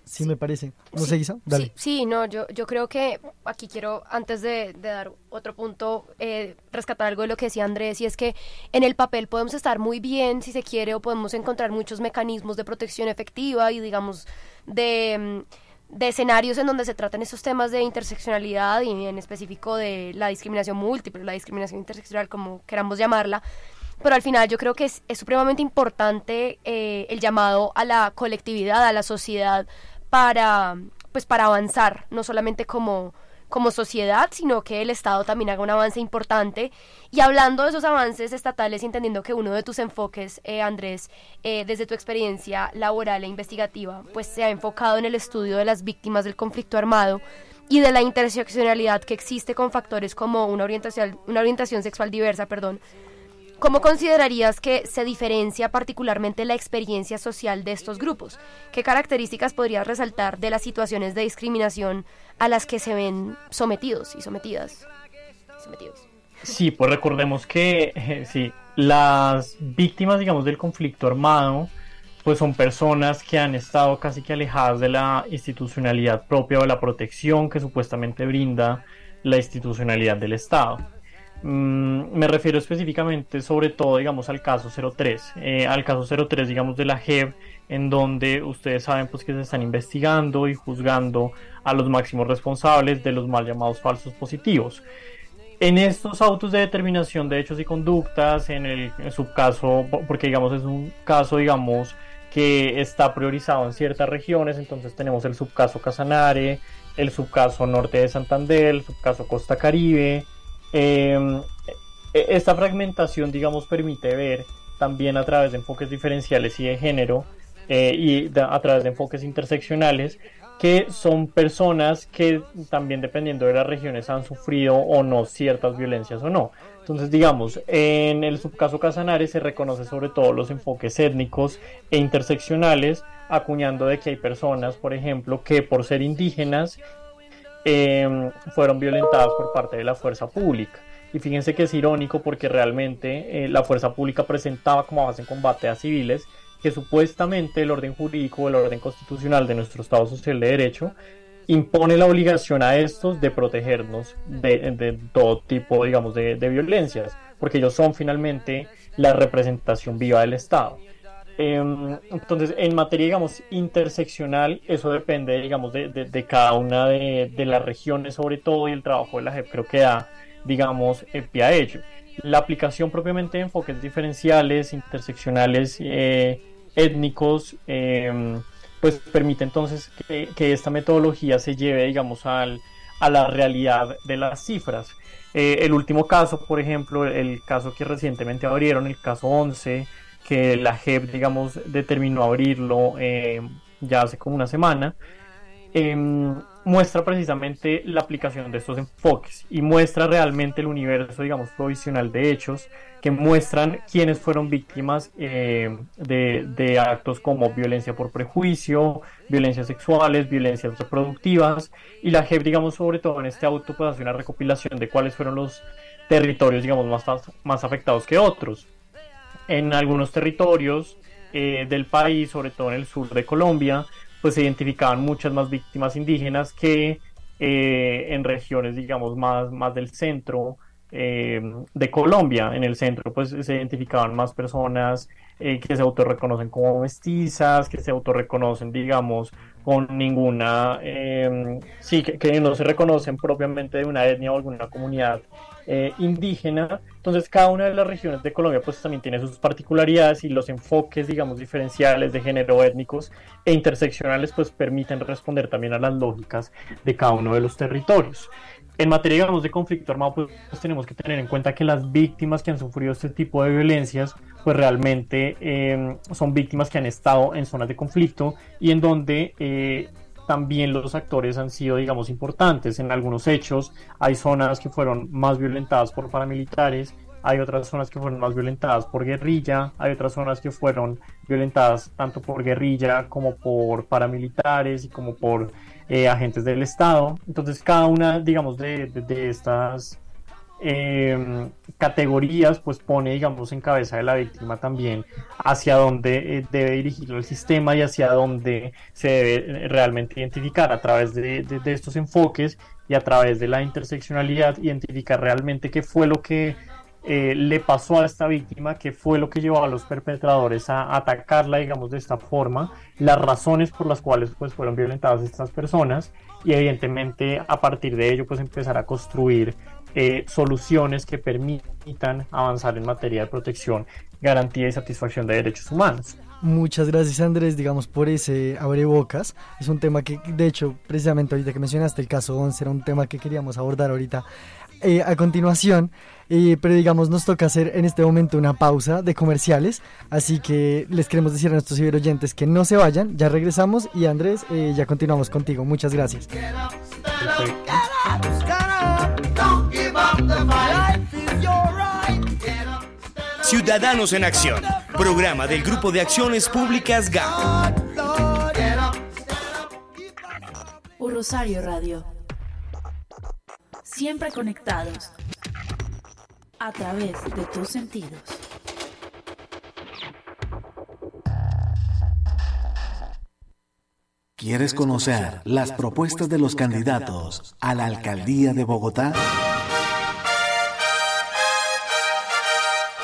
sí, me parece. ¿No sí, sé, Isa? Dale. Sí, sí, no, yo, yo creo que aquí quiero, antes de, de dar otro punto, eh, rescatar algo de lo que decía Andrés, y es que en el papel podemos estar muy bien, si se quiere, o podemos encontrar muchos mecanismos de protección efectiva y, digamos, de... mm, de escenarios en donde se tratan estos temas de interseccionalidad y en específico de la discriminación múltiple, la discriminación interseccional, como queramos llamarla, pero al final yo creo que es, es supremamente importante eh, el llamado a la colectividad, a la sociedad, para, pues, para avanzar, no solamente como, como sociedad, sino que el Estado también haga un avance importante. Y hablando de esos avances estatales entendiendo que uno de tus enfoques, eh, Andrés, eh, desde tu experiencia laboral e investigativa, pues se ha enfocado en el estudio de las víctimas del conflicto armado y de la interseccionalidad que existe con factores como una orientación, una orientación sexual diversa, perdón, ¿Cómo considerarías que se diferencia particularmente la experiencia social de estos grupos? ¿Qué características podrías resaltar de las situaciones de discriminación a las que se ven sometidos y sometidas? Sometidos. Sí, pues recordemos que eh, sí, las víctimas, digamos, del conflicto armado, pues son personas que han estado casi que alejadas de la institucionalidad propia o de la protección que supuestamente brinda la institucionalidad del Estado. Mm, me refiero específicamente sobre todo, digamos, al caso 03, eh, al caso 03, digamos, de la JEP, en donde ustedes saben pues que se están investigando y juzgando a los máximos responsables de los mal llamados falsos positivos. En estos autos de determinación de hechos y conductas, en el subcaso, porque digamos es un caso, digamos, que está priorizado en ciertas regiones, entonces tenemos el subcaso Casanare, el subcaso Norte de Santander, el subcaso Costa Caribe, eh, esta fragmentación, digamos, permite ver también a través de enfoques diferenciales y de género eh, y a través de enfoques interseccionales que son personas que también dependiendo de las regiones han sufrido o no ciertas violencias o no. Entonces, digamos, en el subcaso Casanare se reconoce sobre todo los enfoques étnicos e interseccionales, acuñando de que hay personas, por ejemplo, que por ser indígenas eh, fueron violentadas por parte de la fuerza pública. Y fíjense que es irónico porque realmente eh, la fuerza pública presentaba como base en combate a civiles que supuestamente el orden jurídico, el orden constitucional de nuestro Estado Social de Derecho impone la obligación a estos de protegernos de, de todo tipo, digamos, de, de violencias, porque ellos son finalmente la representación viva del Estado. Em, entonces, en materia, digamos, interseccional, eso depende, digamos, de, de- cada una de, de las regiones, sobre todo, y el trabajo de la JEP creo que da, digamos, eh, pie a ello. La aplicación propiamente de enfoques diferenciales, interseccionales, eh, étnicos, em, pues permite entonces que, que esta metodología se lleve, digamos, al, a la realidad de las cifras. Eh, el último caso, por ejemplo, el caso que recientemente abrieron, el caso 11, que la JEP, digamos, determinó abrirlo eh, ya hace como una semana, em, muestra precisamente la aplicación de estos enfoques y muestra realmente el universo, digamos, provisional de hechos que muestran quiénes fueron víctimas eh, de, de actos como violencia por prejuicio, violencias sexuales, violencias reproductivas y la JEP, digamos, sobre todo en este auto, pues hace una recopilación de cuáles fueron los territorios, digamos, más, más afectados que otros en algunos territorios eh, del país, sobre todo en el sur de Colombia, pues se identificaban muchas más víctimas indígenas que eh, en regiones, digamos, más, más del centro eh, de Colombia. En el centro, pues se identificaban más personas eh, que se autorreconocen como mestizas, que se autorreconocen, digamos, con ninguna, eh, sí, que, que no se reconocen propiamente de una etnia o alguna comunidad eh, indígena. Entonces, cada una de las regiones de Colombia, pues también tiene sus particularidades y los enfoques, digamos, diferenciales de género, étnicos e interseccionales, pues permiten responder también a las lógicas de cada uno de los territorios. En materia, digamos, de conflicto armado, pues, pues, tenemos que tener en cuenta que las víctimas que han sufrido este tipo de violencias, pues realmente eh, son víctimas que han estado en zonas de conflicto y en donde eh, también los actores han sido, digamos, importantes. En algunos hechos hay zonas que fueron más violentadas por paramilitares, hay otras zonas que fueron más violentadas por guerrilla, hay otras zonas que fueron violentadas tanto por guerrilla como por paramilitares y como por eh, agentes del Estado. Entonces cada una, digamos, de, de estas eh, categorías, pues pone, digamos, en cabeza de la víctima también hacia dónde eh, debe dirigir el sistema y hacia dónde se debe realmente identificar a través de, estos enfoques y a través de la interseccionalidad, identificar realmente qué fue lo que eh, le pasó a esta víctima, qué fue lo que llevó a los perpetradores a atacarla, digamos, de esta forma, las razones por las cuales pues fueron violentadas estas personas y evidentemente a partir de ello pues empezar a construir eh, soluciones que permitan avanzar en materia de protección, garantía y satisfacción de derechos humanos. Muchas gracias Andrés, digamos, por ese abrebocas. Es un tema que, de hecho, precisamente ahorita que mencionaste el caso 11, era un tema que queríamos abordar ahorita eh, a continuación. Eh, pero digamos, nos toca hacer en este momento una pausa de comerciales. Así que les queremos decir a nuestros ciberoyentes que no se vayan. Ya regresamos y Andrés, ya continuamos contigo. Muchas gracias. Ciudadanos en Acción, programa del Grupo de Acciones Públicas GAP. Rosario Radio. Siempre conectados a través de tus sentidos. ¿Quieres conocer las propuestas de los candidatos a la alcaldía de Bogotá?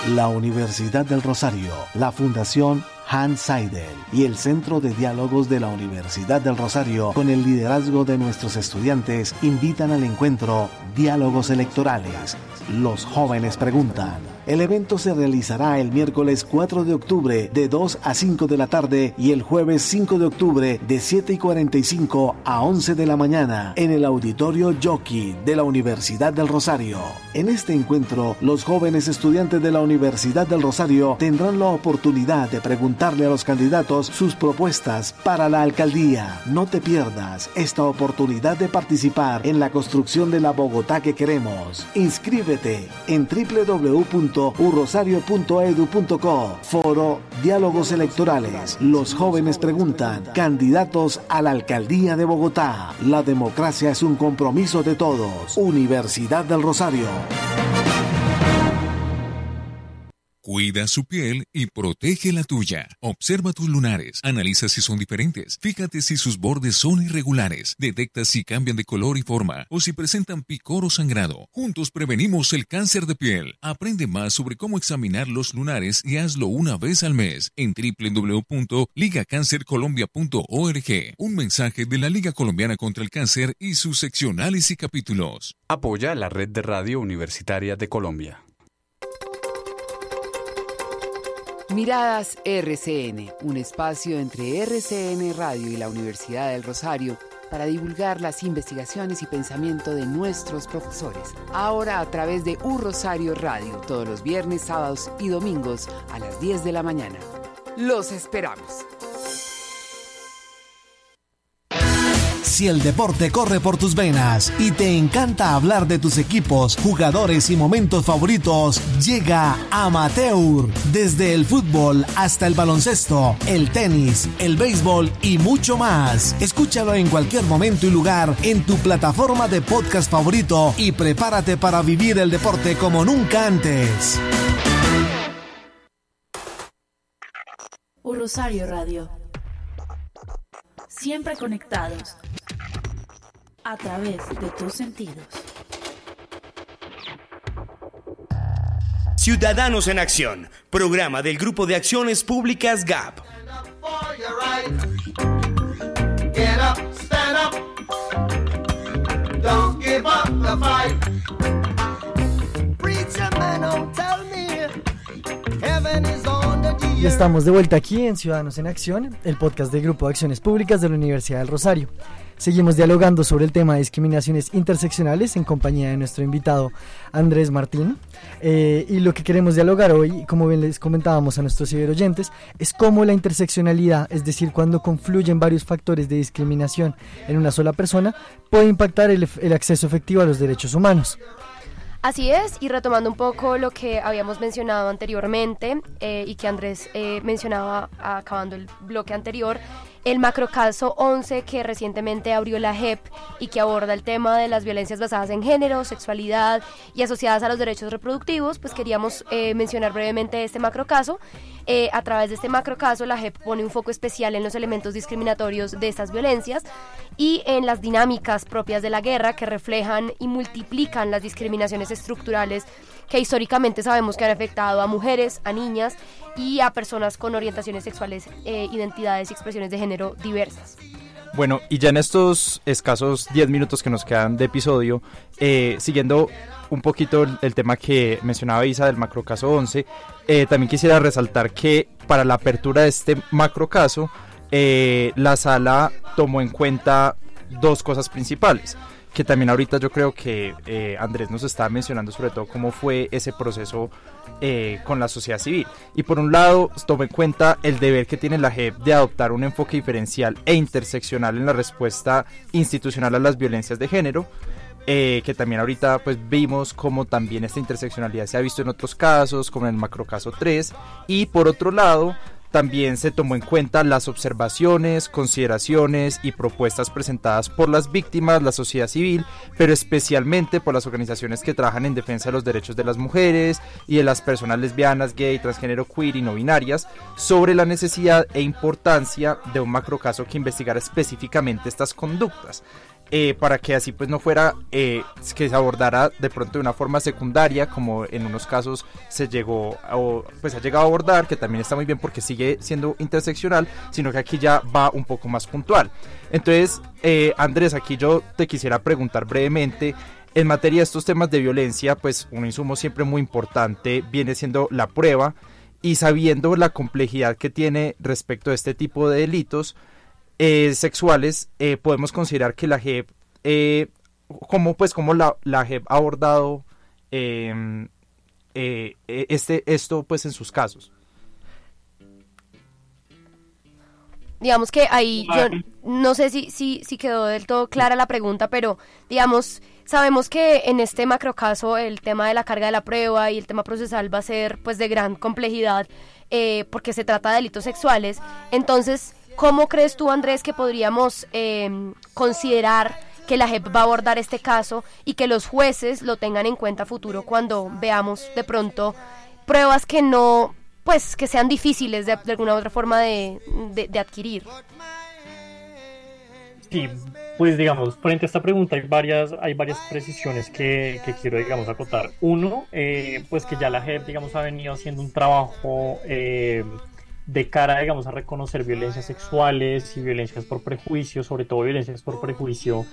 La Universidad del Rosario, la Fundación Hans Seidel y el Centro de Diálogos de la Universidad del Rosario, con el liderazgo de nuestros estudiantes, invitan al encuentro Diálogos Electorales. Los jóvenes preguntan el evento se realizará el miércoles 4 de octubre de 2 a 5 de la tarde y el jueves 5 de octubre de 7 y 45 a 11 de la mañana en el auditorio Jockey de la Universidad del Rosario. En este encuentro, los jóvenes estudiantes de la Universidad del Rosario tendrán la oportunidad de preguntarle a los candidatos sus propuestas para la alcaldía. No te pierdas esta oportunidad de participar en la construcción de la Bogotá que queremos. Inscríbete en www urrosario.edu.co. Foro Diálogos Electorales. Los jóvenes preguntan. Candidatos a la alcaldía de Bogotá. La democracia es un compromiso de todos. Universidad del Rosario. Cuida su piel y protege la tuya. Observa tus lunares, analiza si son diferentes, fíjate si sus bordes son irregulares, detecta si cambian de color y forma o si presentan picor o sangrado. Juntos prevenimos el cáncer de piel. Aprende más sobre cómo examinar los lunares y hazlo una vez al mes en www.ligacancercolombia.org. Un mensaje de la Liga Colombiana contra el Cáncer y sus seccionales y capítulos. Apoya la red de radio universitaria de Colombia. Miradas RCN, un espacio entre RCN Radio y la Universidad del Rosario para divulgar las investigaciones y pensamiento de nuestros profesores. Ahora a través de U Rosario Radio, todos los viernes, sábados y domingos a las 10 de la mañana. Los esperamos. Si el deporte corre por tus venas y te encanta hablar de tus equipos, jugadores y momentos favoritos, llega Amateur. Desde el fútbol hasta el baloncesto, el tenis, el béisbol y mucho más. Escúchalo en cualquier momento y lugar en tu plataforma de podcast favorito y prepárate para vivir el deporte como nunca antes. Rosario Radio. Siempre conectados a través de tus sentidos. Ciudadanos en Acción, programa del Grupo de Acciones Públicas GAP. Don't give up the fight. Preacher man, on Y estamos de vuelta aquí en Ciudadanos en Acción, el podcast del Grupo de Acciones Públicas de la Universidad del Rosario. Seguimos dialogando sobre el tema de discriminaciones interseccionales en compañía de nuestro invitado Andrés Martín. Eh, y lo que queremos dialogar hoy, como bien les comentábamos a nuestros ciberoyentes, es cómo la interseccionalidad, es decir, cuando confluyen varios factores de discriminación en una sola persona, puede impactar el, el acceso efectivo a los derechos humanos. Así es, y retomando un poco lo que habíamos mencionado anteriormente eh, y que Andrés eh, mencionaba acabando el bloque anterior, el macrocaso 11 que recientemente abrió la JEP y que aborda el tema de las violencias basadas en género, sexualidad y asociadas a los derechos reproductivos, pues queríamos eh, mencionar brevemente este macrocaso. Eh, a través de este macrocaso, la JEP pone un foco especial en los elementos discriminatorios de estas violencias y en las dinámicas propias de la guerra que reflejan y multiplican las discriminaciones estructurales que históricamente sabemos que han afectado a mujeres, a niñas y a personas con orientaciones sexuales, eh, identidades y expresiones de género diversas. Bueno, y ya en estos escasos 10 minutos que nos quedan de episodio, eh, siguiendo un poquito el, tema que mencionaba Isa del macrocaso 11, eh, también quisiera resaltar que para la apertura de este macrocaso, eh, la sala tomó en cuenta dos cosas principales que también ahorita yo creo que eh, Andrés nos está mencionando sobre todo cómo fue ese proceso eh, con la sociedad civil. Y por un lado, toma en cuenta el deber que tiene la JEP de adoptar un enfoque diferencial e interseccional en la respuesta institucional a las violencias de género. Eh, que también ahorita pues vimos como también esta interseccionalidad se ha visto en otros casos, como en el macrocaso 3, y por otro lado también se tomó en cuenta las observaciones, consideraciones y propuestas presentadas por las víctimas, la sociedad civil, pero especialmente por las organizaciones que trabajan en defensa de los derechos de las mujeres y de las personas lesbianas, gay, transgénero, queer y no binarias, sobre la necesidad e importancia de un macrocaso que investigara específicamente estas conductas. Eh, para que así pues no fuera eh, que se abordara de pronto de una forma secundaria como en unos casos se llegó o pues ha llegado a abordar que también está muy bien porque sigue siendo interseccional sino que aquí ya va un poco más puntual. Entonces eh, Andrés aquí yo te quisiera preguntar brevemente en materia de estos temas de violencia pues un insumo siempre muy importante viene siendo la prueba y sabiendo la complejidad que tiene respecto a este tipo de delitos eh, sexuales, eh, podemos considerar que la JEP, eh, como pues como la, la JEP ha abordado em, este, esto pues en sus casos. Digamos que ahí yo no sé si, si, si quedó del todo clara la pregunta, pero digamos, sabemos que en este macro caso el tema de la carga de la prueba y el tema procesal va a ser pues de gran complejidad porque se trata de delitos sexuales. Entonces, ¿Cómo crees tú, Andrés, que podríamos em, considerar que la JEP va a abordar este caso y que los jueces lo tengan en cuenta futuro cuando veamos de pronto pruebas que no, pues, que sean difíciles de, alguna otra forma de, adquirir? Sí, pues digamos, frente a esta pregunta hay varias, hay varias precisiones que, quiero, digamos, acotar. Uno, eh, pues que ya la JEP, digamos, ha venido haciendo un trabajo eh, de cara, digamos, a reconocer violencias sexuales y violencias por prejuicio, sobre todo violencias por prejuicio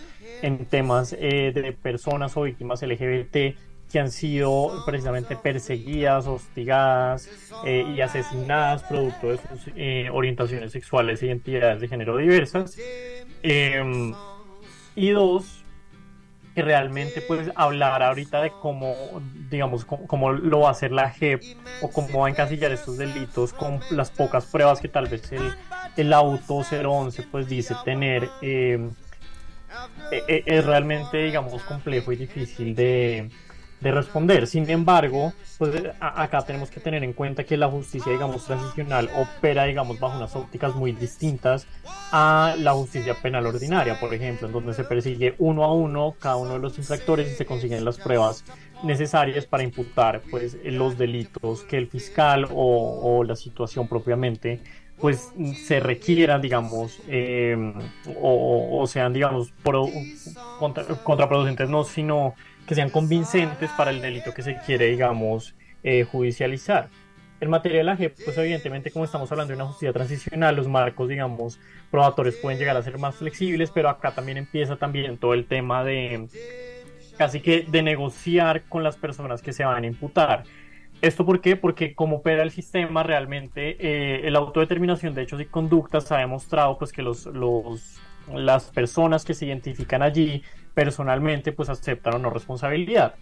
en temas eh, de personas o víctimas LGBT que han sido precisamente perseguidas, hostigadas eh, y asesinadas producto de sus eh, orientaciones sexuales e identidades de género diversas. Em, y dos, que realmente puedes hablar ahorita de cómo, digamos, cómo, lo va a hacer la JEP o cómo va a encasillar estos delitos con las pocas pruebas que tal vez el, el auto 011 pues dice tener. Eh, e, e, es realmente, digamos, complejo y difícil de, de responder. Sin embargo, pues acá tenemos que tener en cuenta que la justicia, digamos, transicional opera, digamos, bajo unas ópticas muy distintas a la justicia penal ordinaria, por ejemplo, en donde se persigue uno a uno cada uno de los infractores y se consiguen las pruebas necesarias para imputar, pues, los delitos que el fiscal o, la situación propiamente pues se requieran, digamos, em, o, sean, digamos, contraproducentes, no, sino que sean convincentes para el delito que se quiere, digamos, eh, judicializar. En materia de la JEP, pues evidentemente como estamos hablando de una justicia transicional, los marcos, digamos, probatorios pueden llegar a ser más flexibles, pero acá también empieza también todo el tema de casi que de negociar con las personas que se van a imputar. ¿Esto por qué? Porque como opera el sistema realmente, eh, la autodeterminación de hechos y conductas ha demostrado pues que los, los, las personas que se identifican allí personalmente pues aceptan o no responsabilidad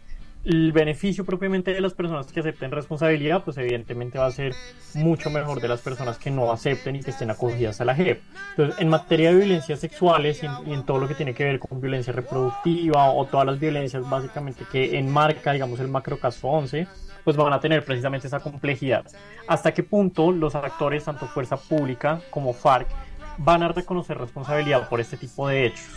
el beneficio propiamente de las personas que acepten responsabilidad, pues evidentemente va a ser mucho mejor de las personas que no acepten y que estén acogidas a la JEP. Entonces, en materia de violencias sexuales y en, todo lo que tiene que ver con violencia reproductiva o todas las violencias básicamente que enmarca, digamos, el macrocaso 11, pues van a tener precisamente esa complejidad. ¿Hasta qué punto los actores, tanto Fuerza Pública como FARC, van a reconocer responsabilidad por este tipo de hechos?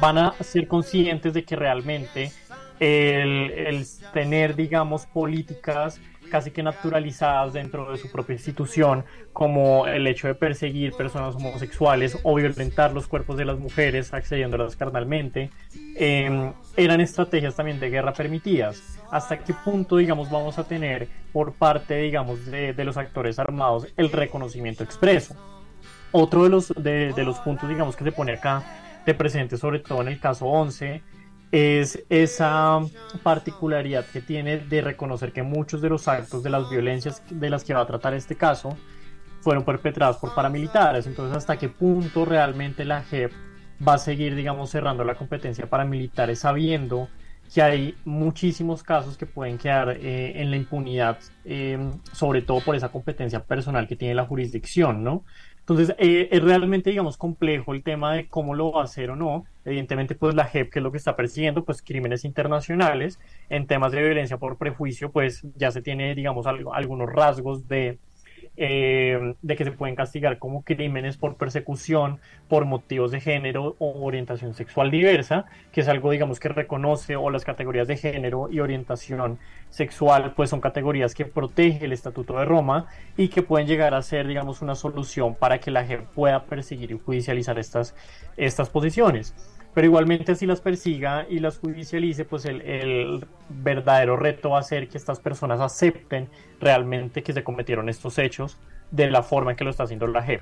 Van a ser conscientes de que realmente el, tener, digamos, políticas casi que naturalizadas dentro de su propia institución, como el hecho de perseguir personas homosexuales o violentar los cuerpos de las mujeres accediéndolas carnalmente, em, eran estrategias también de guerra permitidas. ¿Hasta qué punto, digamos, vamos a tener por parte, digamos, de, los actores armados el reconocimiento expreso? Otro de los, de, los puntos, digamos, que se pone acá de presente, sobre todo en el caso 11, es esa particularidad que tiene de reconocer que muchos de los actos de las violencias de las que va a tratar este caso fueron perpetrados por paramilitares. Entonces, ¿hasta qué punto realmente la JEP va a seguir, digamos, cerrando la competencia paramilitares sabiendo que hay muchísimos casos que pueden quedar eh, en la impunidad, eh, sobre todo por esa competencia personal que tiene la jurisdicción, ¿no? Entonces, eh, es realmente, digamos, complejo el tema de cómo lo va a hacer o no. Evidentemente, pues la JEP, que es lo que está persiguiendo, pues crímenes internacionales. En temas de violencia por prejuicio, pues ya se tiene, digamos, algunos rasgos de eh, de que se pueden castigar como crímenes por persecución por motivos de género o orientación sexual diversa, que es algo, digamos, que reconoce o las categorías de género y orientación sexual, pues son categorías que protege el Estatuto de Roma y que pueden llegar a ser, digamos, una solución para que la gente pueda perseguir y judicializar estas, estas posiciones pero igualmente si las persiga y las judicialice, pues el, verdadero reto va a ser que estas personas acepten realmente que se cometieron estos hechos de la forma en que lo está haciendo la JEP.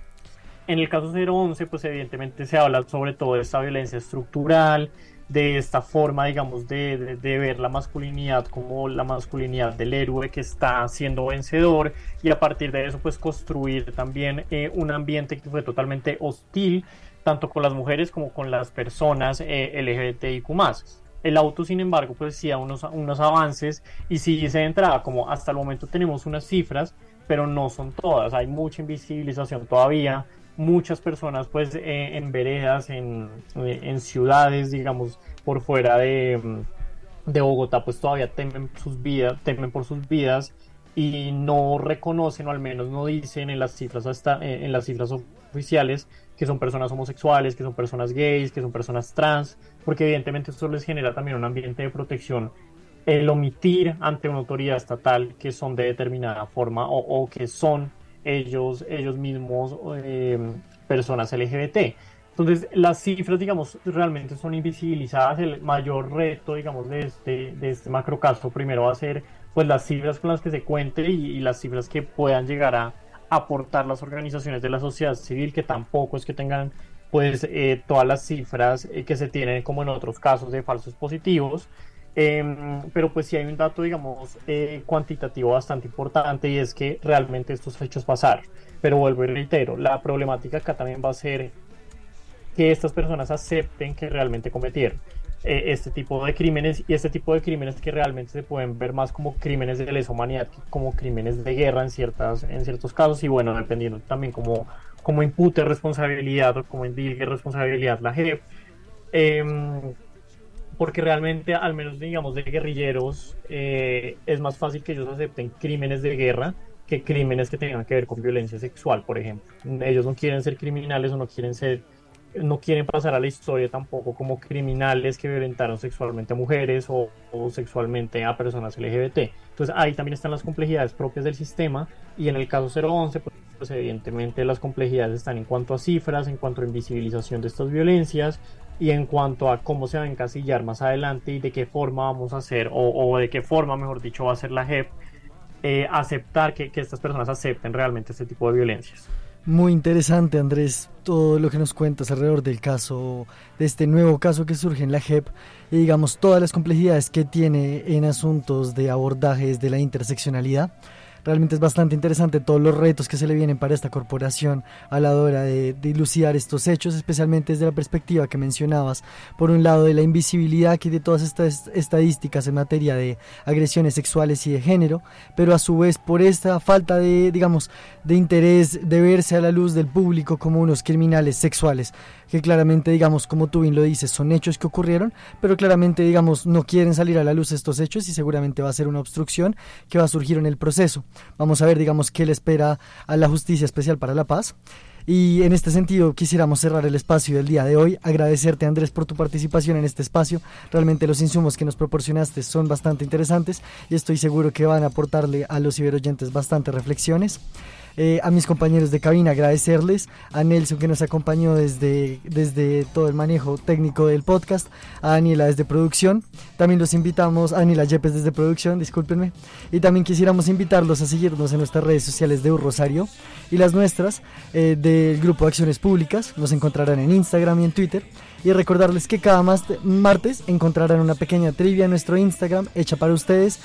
En el caso 011, pues evidentemente se habla sobre todo de esta violencia estructural, de esta forma, digamos, de, ver la masculinidad como la masculinidad del héroe que está siendo vencedor y a partir de eso, pues construir también eh, un ambiente que fue totalmente hostil tanto con las mujeres como con las personas eh, LGBTIQ+. El auto, sin embargo, pues sí da unos, unos avances y sí se entrada, como hasta el momento tenemos unas cifras, pero no son todas, hay mucha invisibilización todavía, muchas personas pues eh, en veredas, en, eh, en, ciudades, digamos, por fuera de, de Bogotá, pues todavía temen, sus vidas, temen por sus vidas y no reconocen o al menos no dicen en las cifras hasta en las cifras oficiales que son personas homosexuales, que son personas gays, que son personas trans, porque evidentemente esto les genera también un ambiente de protección el omitir ante una autoridad estatal que son de determinada forma o, que son ellos, ellos mismos eh, personas LGBT. Entonces, las cifras, digamos, realmente son invisibilizadas. El mayor reto, digamos, de este, de este macrocaso primero va a ser pues las cifras con las que se cuente y las cifras que puedan llegar a, aportar las organizaciones de la sociedad civil, que tampoco es que tengan pues eh, todas las cifras eh, que se tienen como en otros casos de falsos positivos. Em, pero pues sí hay un dato, digamos, eh, cuantitativo bastante importante y es que realmente estos hechos pasaron. Pero vuelvo y reitero, la problemática acá también va a ser que estas personas acepten que realmente cometieron. Eh, este tipo de crímenes y este tipo de crímenes que realmente se pueden ver más como crímenes de lesa humanidad que como crímenes de guerra en ciertas en ciertos casos. Y bueno dependiendo también como como impute responsabilidad o como indique responsabilidad la JEP em, porque realmente al menos digamos de guerrilleros eh, es más fácil que ellos acepten crímenes de guerra que crímenes que tengan que ver con violencia sexual por ejemplo. Ellos no quieren ser criminales o no quieren ser no quieren pasar a la historia tampoco como criminales que violentaron sexualmente a mujeres o, sexualmente a personas LGBT. Entonces ahí también están las complejidades propias del sistema y en el caso 011 pues, pues, evidentemente las complejidades están en cuanto a cifras, en cuanto a invisibilización de estas violencias y en cuanto a cómo se va a encasillar más adelante y de qué forma vamos a hacer o, de qué forma mejor dicho va a ser la JEP eh, aceptar que, que estas personas acepten realmente este tipo de violencias. Muy interesante, Andrés, todo lo que nos cuentas alrededor del caso, de este nuevo caso que surge en la JEP y digamos todas las complejidades que tiene en asuntos de abordajes de la interseccionalidad. Realmente es bastante interesante todos los retos que se le vienen para esta corporación a la hora de, dilucidar estos hechos, especialmente desde la perspectiva que mencionabas, por un lado de la invisibilidad que de todas estas estadísticas en materia de agresiones sexuales y de género, pero a su vez por esta falta de, digamos, de interés de verse a la luz del público como unos criminales sexuales que claramente, digamos, como tú bien lo dices, son hechos que ocurrieron, pero claramente, digamos, no quieren salir a la luz estos hechos y seguramente va a ser una obstrucción que va a surgir en el proceso. Vamos a ver, digamos, qué le espera a la Justicia Especial para la Paz. Y en este sentido quisiéramos cerrar el espacio del día de hoy, agradecerte Andrés por tu participación en este espacio, realmente los insumos que nos proporcionaste son bastante interesantes y estoy seguro que van a aportarle a los ciberoyentes bastantes reflexiones. Eh, a mis compañeros de cabina agradecerles, a Nelson que nos acompañó desde, desde todo el manejo técnico del podcast, a Daniela desde producción, también los invitamos, a Daniela Yepes desde producción, discúlpenme, y también quisiéramos invitarlos a seguirnos en nuestras redes sociales de Rosario y las nuestras eh, del Grupo de Acciones Públicas, nos encontrarán en Instagram y en Twitter y recordarles que cada martes encontrarán una pequeña trivia en nuestro Instagram hecha para ustedes.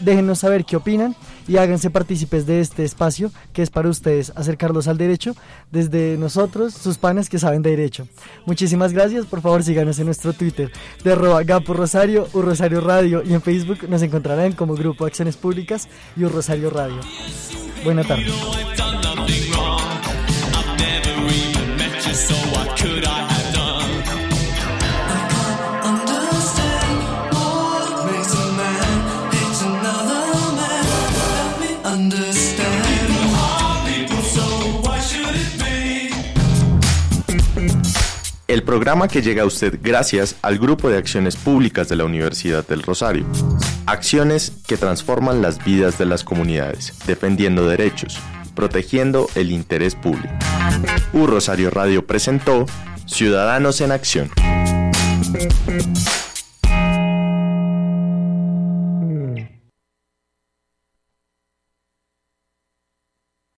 déjenos saber qué opinan y háganse partícipes de este espacio que es para ustedes acercarlos al derecho desde nosotros, sus panes que saben de derecho. Muchísimas gracias, por favor síganos en nuestro Twitter de arroba Gapo Rosario, U Rosario Radio y en Facebook nos encontrarán como Grupo Acciones Públicas y U Rosario Radio. Buena tarde. El programa que llega a usted gracias al Grupo de Acciones Públicas de la Universidad del Rosario. Acciones que transforman las vidas de las comunidades, defendiendo derechos, protegiendo el interés público. U Rosario Radio presentó Ciudadanos en Acción.